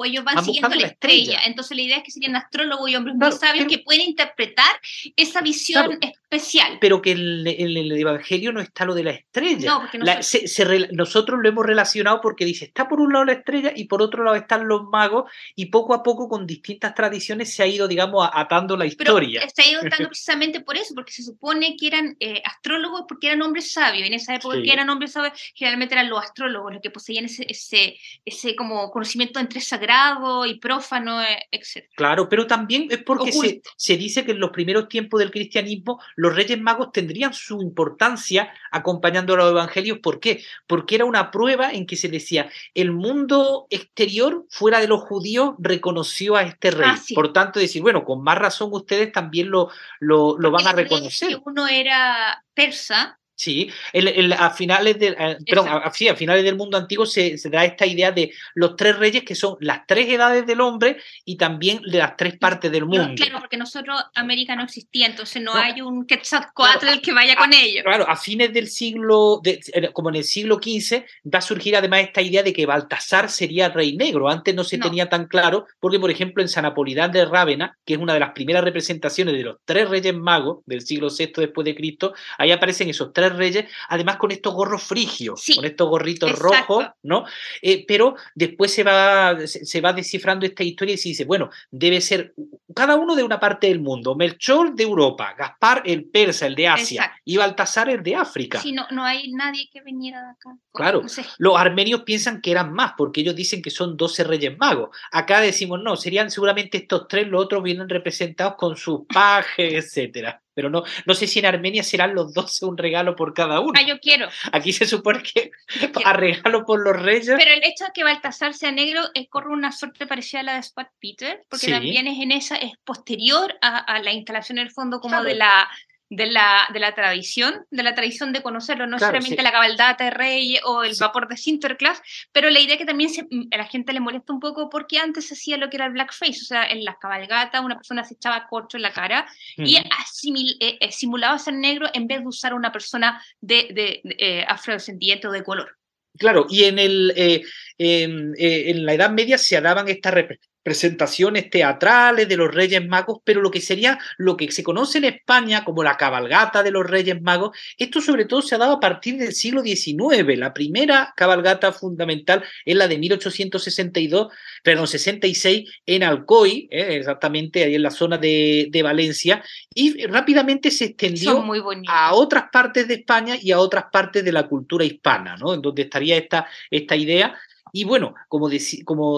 O ellos van siguiendo la la estrella. estrella. Entonces la idea es que serían astrólogos y hombres Claro, muy sabios pero- que pueden interpretar esa visión Claro. especial. Pero que en, el Evangelio no está lo de la estrella. No, porque La- nosotros- se- se nosotros lo hemos relacionado porque dice, está por un lado la estrella y por otro lado están los magos y poco a poco con distintas tradiciones se ha ido, digamos, atando la Pero historia. está ido dando precisamente por eso, porque se supone que eran eh, astrólogos porque eran hombres sabios. En esa época Sí. que eran hombres sabios, generalmente eran los astrólogos, los que poseían ese, ese, ese como conocimiento entre sagrado y prófano, eh, etc. Claro, pero también es porque se, dice que en los primeros tiempos del cristianismo los reyes magos tendrían su importancia acompañando a los evangelios. ¿Por qué? Porque era una prueba en que se decía, el mundo exterior fuera de los judíos reconoció a este rey. Ah, sí. Por tanto, decir, bueno, con más razón ustedes también lo, lo, lo van a reconocer. que uno era persa, Sí, el- el- a finales del, eh, perdón, a, sí, a finales del mundo antiguo se, se da esta idea de los tres reyes que son las tres edades del hombre y también de las tres partes del no, mundo. claro, porque nosotros, América no existía, entonces no, No. hay un Quetzalcoatl el que vaya con ellos. Claro, a fines del siglo, de- como en el siglo XV, va a surgir además esta idea de que Baltasar sería rey negro. Antes no se No. tenía tan claro, porque por ejemplo en San Apolidán de Rávena, que es una de las primeras representaciones de los tres reyes magos del siglo VI después de Cristo, ahí aparecen esos tres reyes, además con estos gorros frigios, Sí, con estos gorritos exacto. rojos, ¿no? Eh, pero después se va, se, se va descifrando esta historia y se dice, bueno, debe ser cada uno de una parte del mundo. Melchor de Europa, Gaspar el persa, el de Asia, Exacto. y Baltasar el de África. Si no, no hay nadie que viniera de acá. Claro. No sé. Los armenios piensan que eran más, porque ellos dicen que son 12 reyes magos. Acá decimos, no, serían seguramente estos tres, los otros vienen representados con sus pajes, etcétera. Pero no, no sé si en Armenia serán los 12 un regalo por cada uno. Ah, yo quiero. Aquí se supone que a regalo por los reyes. Pero el hecho de que Baltasar sea negro corre una suerte parecida a la de Spot Peter, porque Sí. también es en esa, es posterior a, a la instalación en el fondo como Claro. de la de la, de la tradición, de la tradición de conocerlo, no Claro, solamente sí. la cabaldata de reyes o el Sí. vapor de Sinterklaas, pero la idea que también se- a la gente le molesta un poco porque antes se hacía lo que era el blackface, o sea, en las cabalgatas una persona se echaba corcho en la cara y asimil- eh, eh, simulaba ser negro en vez de usar a una persona de, de, de, eh, afrodescendiente o de color. Claro, y en, el, eh, en, eh, en la Edad Media se daban estas presentaciones teatrales de los Reyes Magos, pero lo que sería lo que se conoce en España como la cabalgata de los Reyes Magos, esto sobre todo se ha dado a partir del siglo XIX. La primera cabalgata fundamental es la de 1862, perdón, 66 en Alcoy, eh, exactamente ahí en la zona de, de Valencia, y rápidamente se extendió muy a otras partes de España y a otras partes de la cultura hispana, ¿no? En donde estaría esta, esta idea. Y bueno, como,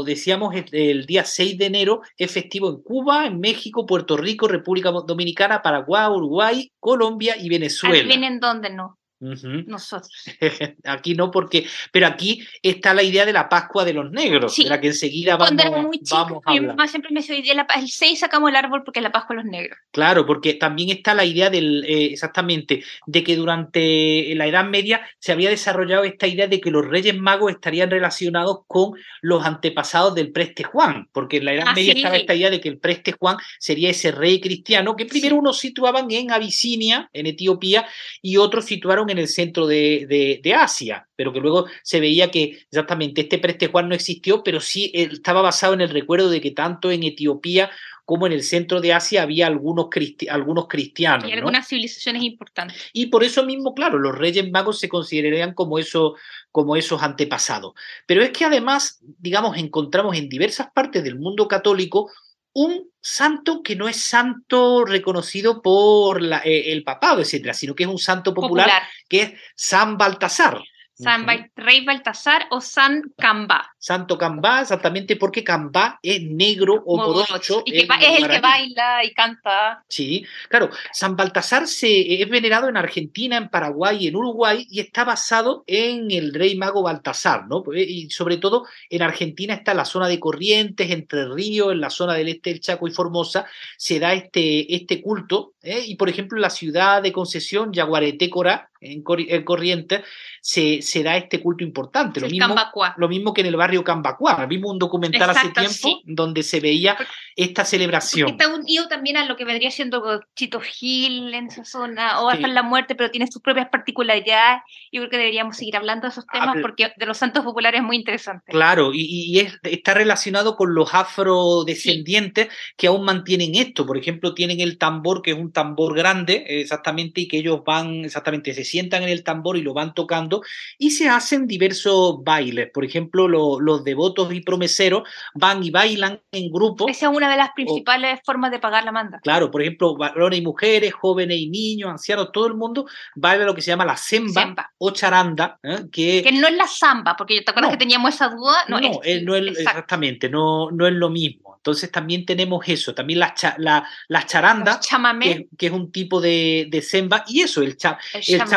decíamos, el, día 6 de enero es festivo en Cuba, en México, Puerto Rico, República Dominicana, Paraguay, Uruguay, Colombia y Venezuela. ¿Vienen dónde no? Nosotros. Aquí no, porque. Pero aquí está la idea de la Pascua de los Negros, Sí. de la que enseguida Cuando vamos, muy vamos a mi hablar. mamá siempre me decía, la el 6 sacamos el árbol porque es la Pascua de los negros. Claro, porque también está la idea del, eh, exactamente, de que durante la Edad Media se había desarrollado esta idea de que los Reyes Magos estarían relacionados con los antepasados del preste Juan, porque en la Edad Ah, Media sí. estaba esta idea de que el preste Juan sería ese rey cristiano que primero unos situaban en Abisinia, en Etiopía, y otros situaron en el centro de, de- de Asia, pero que luego se veía que exactamente este preste Juan no existió, pero sí eh, estaba basado en el recuerdo de que tanto en Etiopía como en el centro de Asia había algunos, cristi- algunos cristianos. Y ¿no? algunas civilizaciones importantes. Y por eso mismo, claro, los reyes magos se considerarían como, eso, como esos antepasados. Pero es que además, digamos, encontramos en diversas partes del mundo católico un santo que no es santo reconocido por la- eh, el papado, etcétera, sino que es un santo popular, Popular. que es San Baltasar. San Rey Baltasar o San Cambá. Santo Cambá, exactamente porque Cambá es negro o morocho. Y que es el que baila y canta. Sí, claro. San Baltasar se, es venerado en Argentina, en Paraguay y en Uruguay y está basado en el rey mago Baltasar, ¿no? Pues, y sobre todo en Argentina está la zona de Corrientes, Entre Ríos, en la zona del este del Chaco y Formosa, se da este, este culto. ¿eh? Y por ejemplo, en la ciudad de Concesión, Yaguareté, Corá, en, Corrientes, se, se, da este culto importante. Lo mismo, lo mismo, que en el barrio Cambacuá. Vimos un documental hace tiempo donde se veía esta celebración. Está unido también a lo que vendría siendo Chito Gil en esa zona, o hasta la muerte, pero tiene sus propias particularidades. Yo creo que deberíamos seguir hablando de esos temas porque de los santos populares es muy interesante. Claro, y, está relacionado con los afrodescendientes que aún mantienen esto. Por ejemplo, tienen el tambor, que es un tambor grande, exactamente, y que ellos van, exactamente, se sientan en el tambor y lo van tocando, y se hacen diversos bailes. Por ejemplo, los devotos y promeseros van y bailan en grupo. Esa es una de las principales formas de pagar la manda. Claro, por ejemplo, varones y mujeres, jóvenes y niños, ancianos, todo el mundo baila lo que se llama la semba, o charanda. ¿eh? Que, que no es la samba, porque te acuerdas que teníamos esa duda. No, no, es, no es exactamente, no, no es lo mismo. Entonces también tenemos eso, también las, la, las charandas, que, que, es un tipo de, de semba, y eso, el, cha, el, chamamé,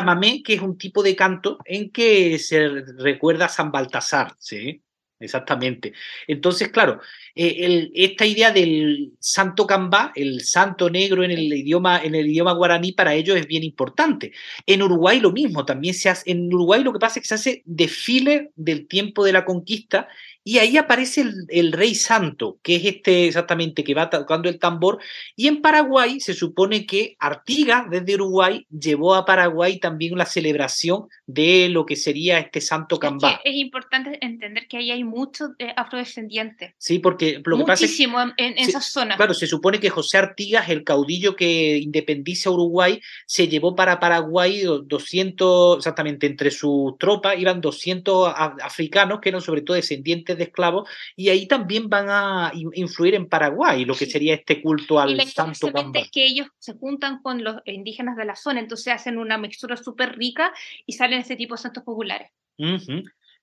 que es un tipo de canto en que se recuerda a San Baltasar, ¿sí? Exactamente. Entonces, claro, eh, esta idea del santo cambá, el santo negro en el idioma, en el idioma guaraní, para ellos es bien importante. En Uruguay lo mismo, también se hace, en Uruguay lo que pasa es que se hace desfile del tiempo de la conquista y ahí aparece el, rey santo, que es este exactamente que va tocando el tambor. Y en Paraguay se supone que Artigas desde Uruguay llevó a Paraguay también la celebración de lo que sería este santo cambá. Es, importante entender que ahí hay muchos eh, afrodescendientes. Sí, porque lo que pasa es, en, en esas zonas. Claro, se supone que José Artigas, el caudillo que independiza Uruguay, se llevó para Paraguay 200, exactamente, entre sus tropas iban 200 africanos que eran sobre todo descendientes de esclavos, y ahí también van a influir en Paraguay, lo que sería este culto al santo Cambá. es que ellos se juntan con los indígenas de la zona, entonces hacen una mixtura súper rica y salen ese tipo de santos populares.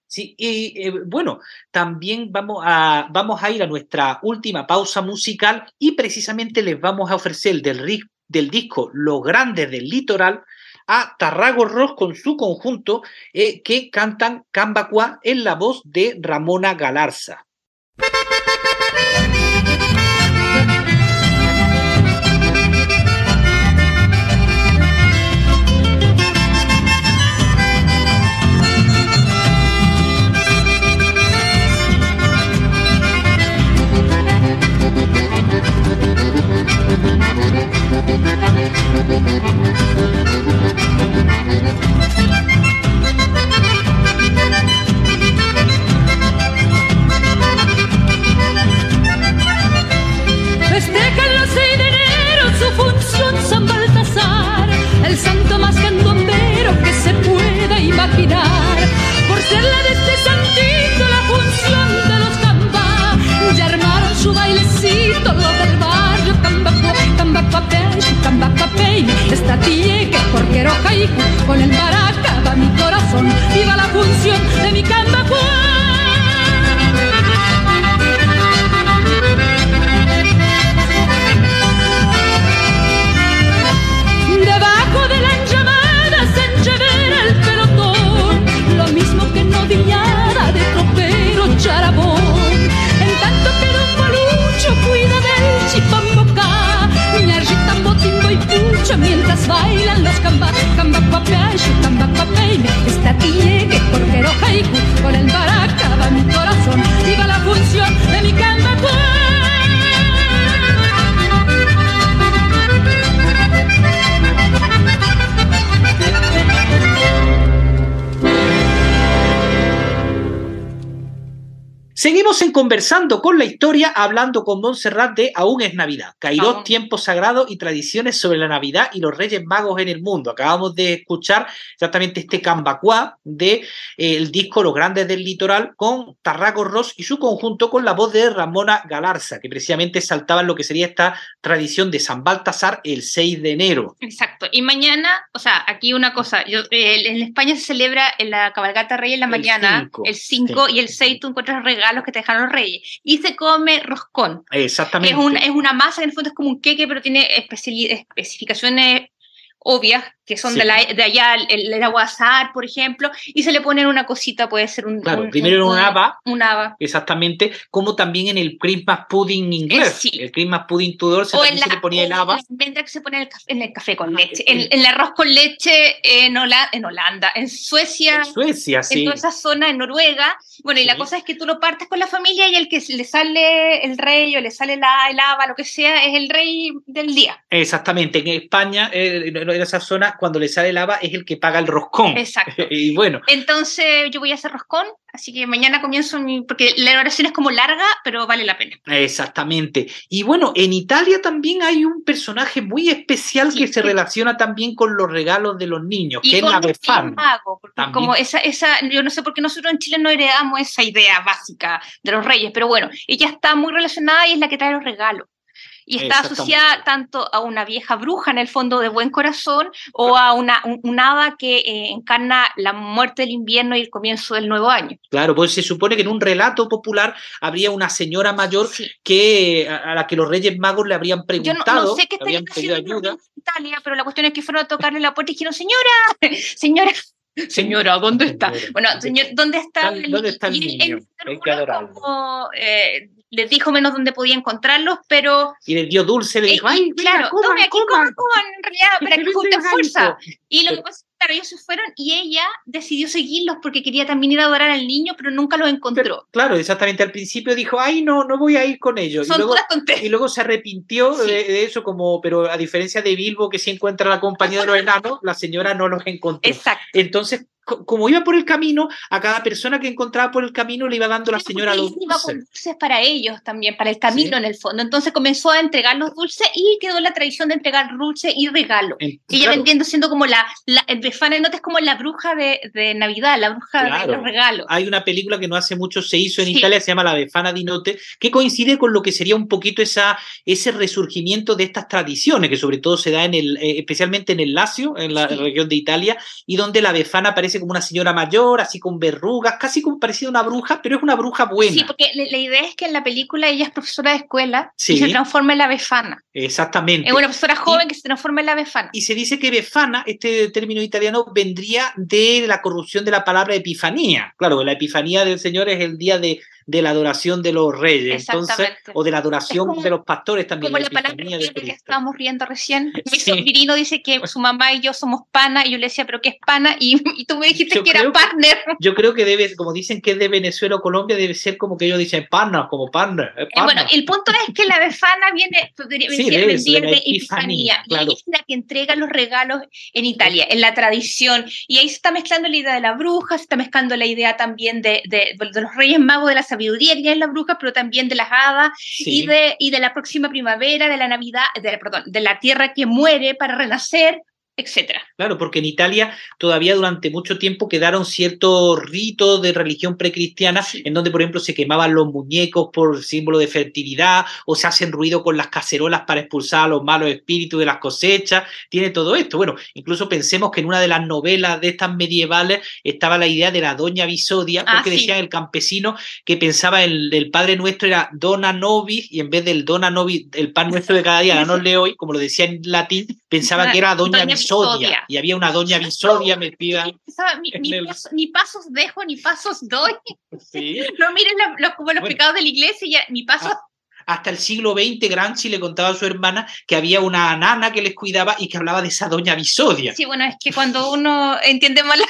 Sí, y eh, bueno, también vamos a, vamos a ir a nuestra última pausa musical y precisamente les vamos a ofrecer del, del disco Los Grandes del Litoral a Tarrago Ross con su conjunto eh, que cantan Cambacuá en la voz de Ramona Galarza. Festejan los 6 de enero su función San Baltasar, el santo más candombero que se pueda imaginar. Por ser la de este santito la función de los cambá, ya armaron su bailecito Cambacuapey, esta tía que porquero jaiku, con el maraca va mi corazón, viva la función de mi Cambacuá. Mientras bailan los camba, camba papay, camba papay, esta tía que porquero haiku, con el baraca va mi corazón, viva la función de mi camba Seguimos en conversando con la historia, hablando con Montserrat de Aún es Navidad, Aún. tiempos sagrados y tradiciones sobre la Navidad y los Reyes Magos en el mundo. Acabamos de escuchar exactamente este cambacuá de eh, el disco Los Grandes del Litoral con Tarraco Ross y su conjunto con la voz de Ramona Galarza, que precisamente saltaba en lo que sería esta tradición de San Baltasar el 6 de enero. Exacto. Y mañana, o sea, aquí una cosa, yo, eh, en España se celebra en la cabalgata rey en la El mañana, cinco, el 5 sí. y el 6 tú encuentras regalos que te dejaron los reyes. Y se come roscón. Exactamente. Es, una, es una masa que en el fondo es como un queque, pero tiene especificaciones obvias, que son Sí. de, la, de allá, el, el agua azar, por ejemplo, y se le ponen una cosita, puede ser un... Claro, un- primero era un haba, Un haba. exactamente, como también en el Christmas pudding inglés. Eh, sí. El Christmas pudding Tudor se, en la, se le ponía el haba. la que se pone en el café, en el café con Ah, leche, el- en, en el arroz con leche en, Hola- en Holanda, en Suecia, En Suecia, en sí. toda esa zona, en Noruega. Bueno, y la Sí. cosa es que tú lo partes con la familia y el que le sale el rey o le sale la, el haba, lo que sea, es el rey del día. Exactamente. En España, eh, en esa zona, cuando le sale el haba, es el que paga el roscón. Exacto. y bueno, Entonces yo voy a hacer roscón, así que mañana comienzo mi... porque la oración es como larga, pero vale la pena. exactamente. Y bueno, en Italia también hay un personaje muy especial que Sí. se relaciona también con los regalos de los niños, Y que es con la. Magos, porque También. como esa, esa, yo no sé por qué nosotros en Chile no heredamos esa idea básica de los reyes, pero bueno, ella está muy relacionada y es la que trae los regalos. Y está asociada tanto a una vieja bruja en el fondo de buen corazón o a una, un, un hada que eh, encarna la muerte del invierno y el comienzo del nuevo año. Claro, pues se supone que en un relato popular habría una señora mayor Sí. que a a la que los Reyes Magos le habrían Yo no, preguntado, no sé qué pedido haciendo ayuda. en Italia, pero la cuestión es que fueron a tocarle la puerta y dijeron, señora, señora, señora, ¿dónde está? Bueno, señor, ¿dónde está ¿Dónde- dónde está el niño? Hay que adorarlo. como, eh, les dijo menos dónde podía encontrarlos, pero Y les dio dulce, le eh, dijo, y ay, claro, coman, tome aquí, coman". coman, en realidad, para que junten fuerza. Y lo que Pero- pasa claro, ellos se fueron y ella decidió seguirlos porque quería también ir a adorar al niño, pero nunca los encontró. Pero, claro, exactamente. Al principio dijo, ay, no, no voy a ir con ellos. Y Son luego, todas tonterías. y luego se arrepintió Sí. de, de eso, como, pero a diferencia de Bilbo, que sí encuentra la compañía de los enanos, la señora no los encontró. Exacto. Entonces, co- como iba por el camino, a cada persona que encontraba por el camino le iba dando la Sí, señora los ella iba con dulces. dulces para ellos también, para el camino Sí. en el fondo. Entonces comenzó a entregar los dulces y quedó la tradición de entregar dulce y regalo. En- Y ella claro, vendiendo siendo como la, la el Befana de Nota es como la bruja de, de Navidad, la bruja de Claro. los regalos. Hay una película que no hace mucho se hizo en Sí. Italia, se llama La Befana di Notte, que coincide con lo que sería un poquito esa, ese resurgimiento de estas tradiciones, que sobre todo se da en el, eh, especialmente en el Lacio, en la Sí. región de Italia, y donde la Befana aparece como una señora mayor, así con verrugas, casi como parecida a una bruja, pero es una bruja buena. Sí, porque la, la idea es que en la película ella es profesora de escuela Sí. y se transforma en la Befana. Exactamente. Es una profesora joven que se transforma en la Befana. Y se dice que Befana, este término italiano, vendría de la corrupción de la palabra epifanía. Claro, la epifanía del Señor es el día de, de la adoración de los reyes, entonces, o de la adoración como- de los pastores también. Como la la palabra de que que estábamos riendo recién. Mi Sí. sobrinito dice que su mamá y yo somos pana, y yo le decía, ¿pero qué es pana? Y, y tú me dijiste Yo que era creo que- partner. Yo creo que debe, como dicen que es de Venezuela o Colombia, debe ser como que ellos dicen pana, como es Eh, bueno, pana". el punto es que la befana viene, Sí, de de epifanía, claro. y es la que entrega los regalos en Italia, en la tradición, y ahí se está mezclando la idea de la bruja, se está mezclando la idea también de, de- de los reyes magos de la sabiduría, que ya es la bruja, pero también de las hadas, Sí. y, de, y de la próxima primavera, de la Navidad, de, perdón, de la tierra que muere para renacer, etcétera. Claro, porque en Italia todavía durante mucho tiempo quedaron ciertos ritos de religión precristiana en donde, por ejemplo, se quemaban los muñecos por símbolo de fertilidad o se hacen ruido con las cacerolas para expulsar a los malos espíritus de las cosechas. Tiene todo esto. Bueno, incluso pensemos que en una de las novelas de estas medievales estaba la idea de la doña Visodia, Ah, porque sí. decía el campesino que pensaba el, el Padre Nuestro era Dona Nobis y en vez del Dona Nobis, el pan nuestro de cada día, danos hoy, como lo decía en latín, pensaba que era Doña, Doña Visodia. Visodia. Y había una Doña Visodia metida. Pensaba, Ni, En ni el- paso- ni pasos dejo, ni pasos doy. Sí. No miren la- los, como los Bueno. pecados de la iglesia, ya, ni pasos Ah, Hasta el siglo XX, Gramsci le contaba a su hermana que había una nana que les cuidaba y que hablaba de esa Doña Visodia. Sí, bueno, es que cuando uno entiende mal,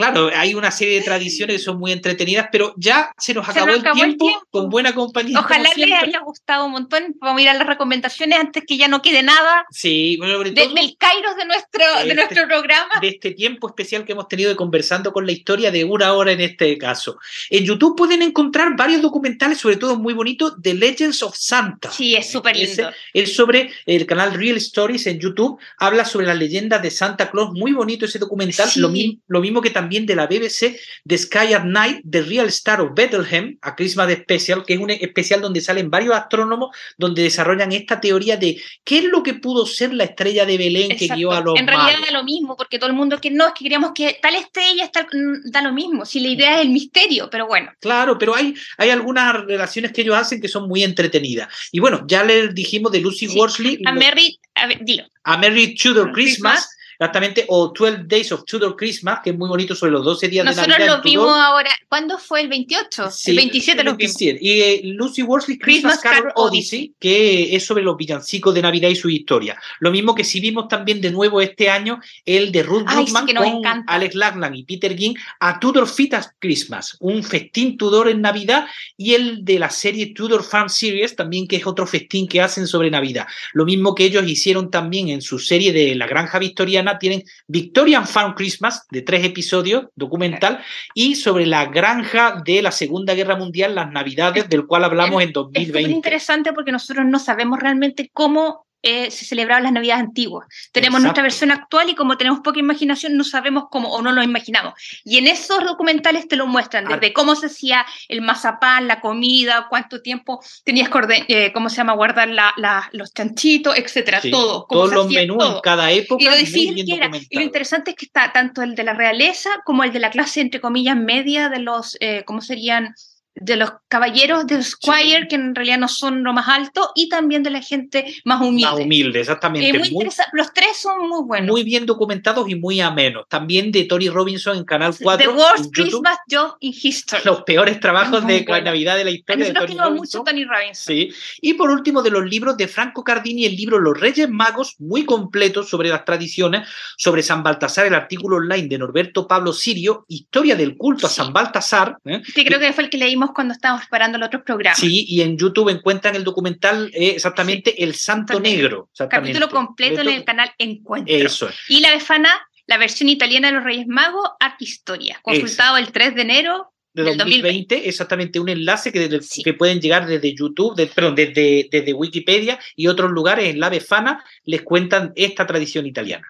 Claro, hay una serie de tradiciones que son muy entretenidas, pero ya se nos Se acabó, nos el, acabó el tiempo, tiempo. con buena compañía. Ojalá les haya gustado un montón. Vamos a ir a las recomendaciones antes que ya no quede nada Sí, bueno, sobre de- todo del Kairos de nuestro, de Este- nuestro programa. de este tiempo especial que hemos tenido de conversando con la historia de una hora en este caso. En YouTube pueden encontrar varios documentales, sobre todo muy bonitos, de Legends of Santa. Sí, es súper Ese lindo. Es sobre el canal Real Stories en YouTube, habla sobre las leyendas de Santa Claus, muy bonito ese documental, Sí. lo, mi- lo mismo que también de la BBC, The Sky at Night, The Real Star of Bethlehem, a Christmas Special, que es un especial donde salen varios astrónomos, donde desarrollan esta teoría de qué es lo que pudo ser la estrella de Belén que guió a los en realidad magos. da lo mismo, porque todo el mundo que no, es que queríamos que tal estrella es tal- mm, da lo mismo. Si la idea es el misterio, pero bueno. Claro, pero hay, hay algunas relaciones que ellos hacen que son muy entretenidas. Y bueno, ya les dijimos de Lucy Sí. Worsley, A Merry, a ver, dilo. A Tudor Christmas. Christmas, exactamente, o 12 Days of Tudor Christmas, que es muy bonito sobre los 12 días de Nosotros Navidad. lo en vimos ahora. ¿Cuándo fue? ¿El 28? Sí, el 27 lo vimos. 27. Y eh, Lucy Worsley Christmas, Christmas Carol Carol Odyssey, que es sobre los villancicos de Navidad y su historia. Lo mismo que si vimos también de nuevo este año el de Ruth sí, Brookman con encanta. Alex Lagland y Peter Ginn a Tudor Fit at Christmas, un festín Tudor en Navidad y el de la serie Tudor Farm Series también que es otro festín que hacen sobre Navidad. Lo mismo que ellos hicieron también en su serie de La Granja Victoriana, tienen Victorian Farm Christmas de tres episodios, documental, y sobre la granja de la Segunda Guerra Mundial, las Navidades, del cual hablamos en Es súper 2020. interesante porque nosotros no sabemos realmente cómo eh, se celebraban las Navidades antiguas. Tenemos Exacto. nuestra versión actual y como tenemos poca imaginación no sabemos cómo o no lo imaginamos. Y en esos documentales te lo muestran, desde cómo se hacía el mazapán, la comida, cuánto tiempo tenías que eh, cómo se llama, guardar la- la- los chanchitos, etcétera, Sí, todo. Todos los menús todo. en cada época. Y lo difícil que era. Y lo interesante es que está tanto el de la realeza como el de la clase, entre comillas, media de los, eh, ¿cómo serían? De los caballeros del Squire, que en realidad no son lo más alto, y también de la gente más humilde. Más humilde, Eh, exactamente. muy muy, interesante. Los tres son muy buenos. muy bien documentados y muy amenos. También de Tori Robinson en Canal 4. The Worst Christmas Job in History. Los peores trabajos Muy de bueno. Navidad de la A historia de nosotros Tony Robinson. mucho Tony Robinson. Sí. Y por último, de los libros de Franco Cardini, el libro Los Reyes Magos, muy completo sobre las tradiciones, sobre San Baltasar, el artículo online de Norberto Pablo Sirio, Historia del culto a Sí. San Baltasar. ¿eh? Que creo que fue el que leímos cuando estábamos preparando el otro programa. Sí, y en YouTube encuentran el documental eh, exactamente El Santo Santo Negro. Exactamente. Capítulo completo en el canal Encuentro. Eso es. Y la Befana, la versión italiana de los Reyes Magos, Arte Historia, consultado el 3 de enero de del 2020, exactamente un enlace que, desde- Sí. que pueden llegar desde YouTube, de- perdón, desde, desde Wikipedia y otros lugares en la Befana les cuentan esta tradición italiana.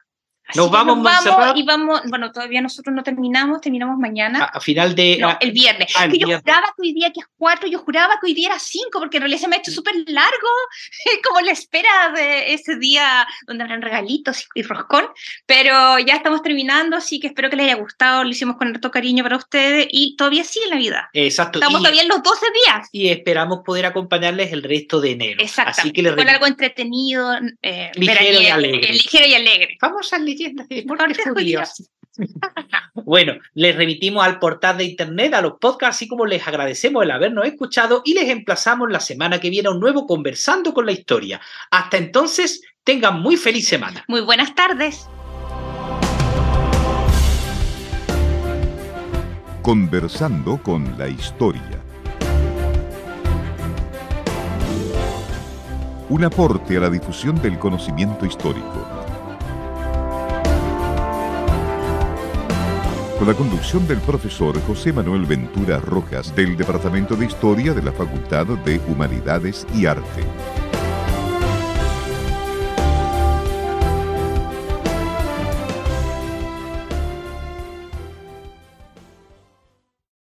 Así Nos vamos, Montserrat. y vamos, bueno, todavía nosotros no terminamos, terminamos mañana. A, a final de... no, a- el viernes. ah, el que yo viernes. juraba que hoy día que es 4, yo juraba que hoy día era 5, porque en realidad se me ha hecho súper largo, como la espera de ese día donde habrán regalitos y, y roscón, pero ya estamos terminando, así que espero que les haya gustado, lo hicimos con harto cariño para ustedes y todavía sigue la vida. Exacto. Estamos y, todavía en los 12 días. y esperamos poder acompañarles el resto de enero. Exactamente. Así que les con algo entretenido, eh, Ligero y veraniego, alegre. eh, ligero y alegre. Vamos a leyendas de judíos. Bueno, les remitimos al portal de internet, a los podcasts, así como les agradecemos el habernos escuchado y les emplazamos la semana que viene a un nuevo Conversando con la Historia. Hasta entonces, tengan muy feliz semana. Muy buenas tardes. Conversando con la historia. Un aporte a la difusión del conocimiento histórico. Con la conducción del profesor José Manuel Ventura Rojas del Departamento de Historia de la Facultad de Humanidades y Arte.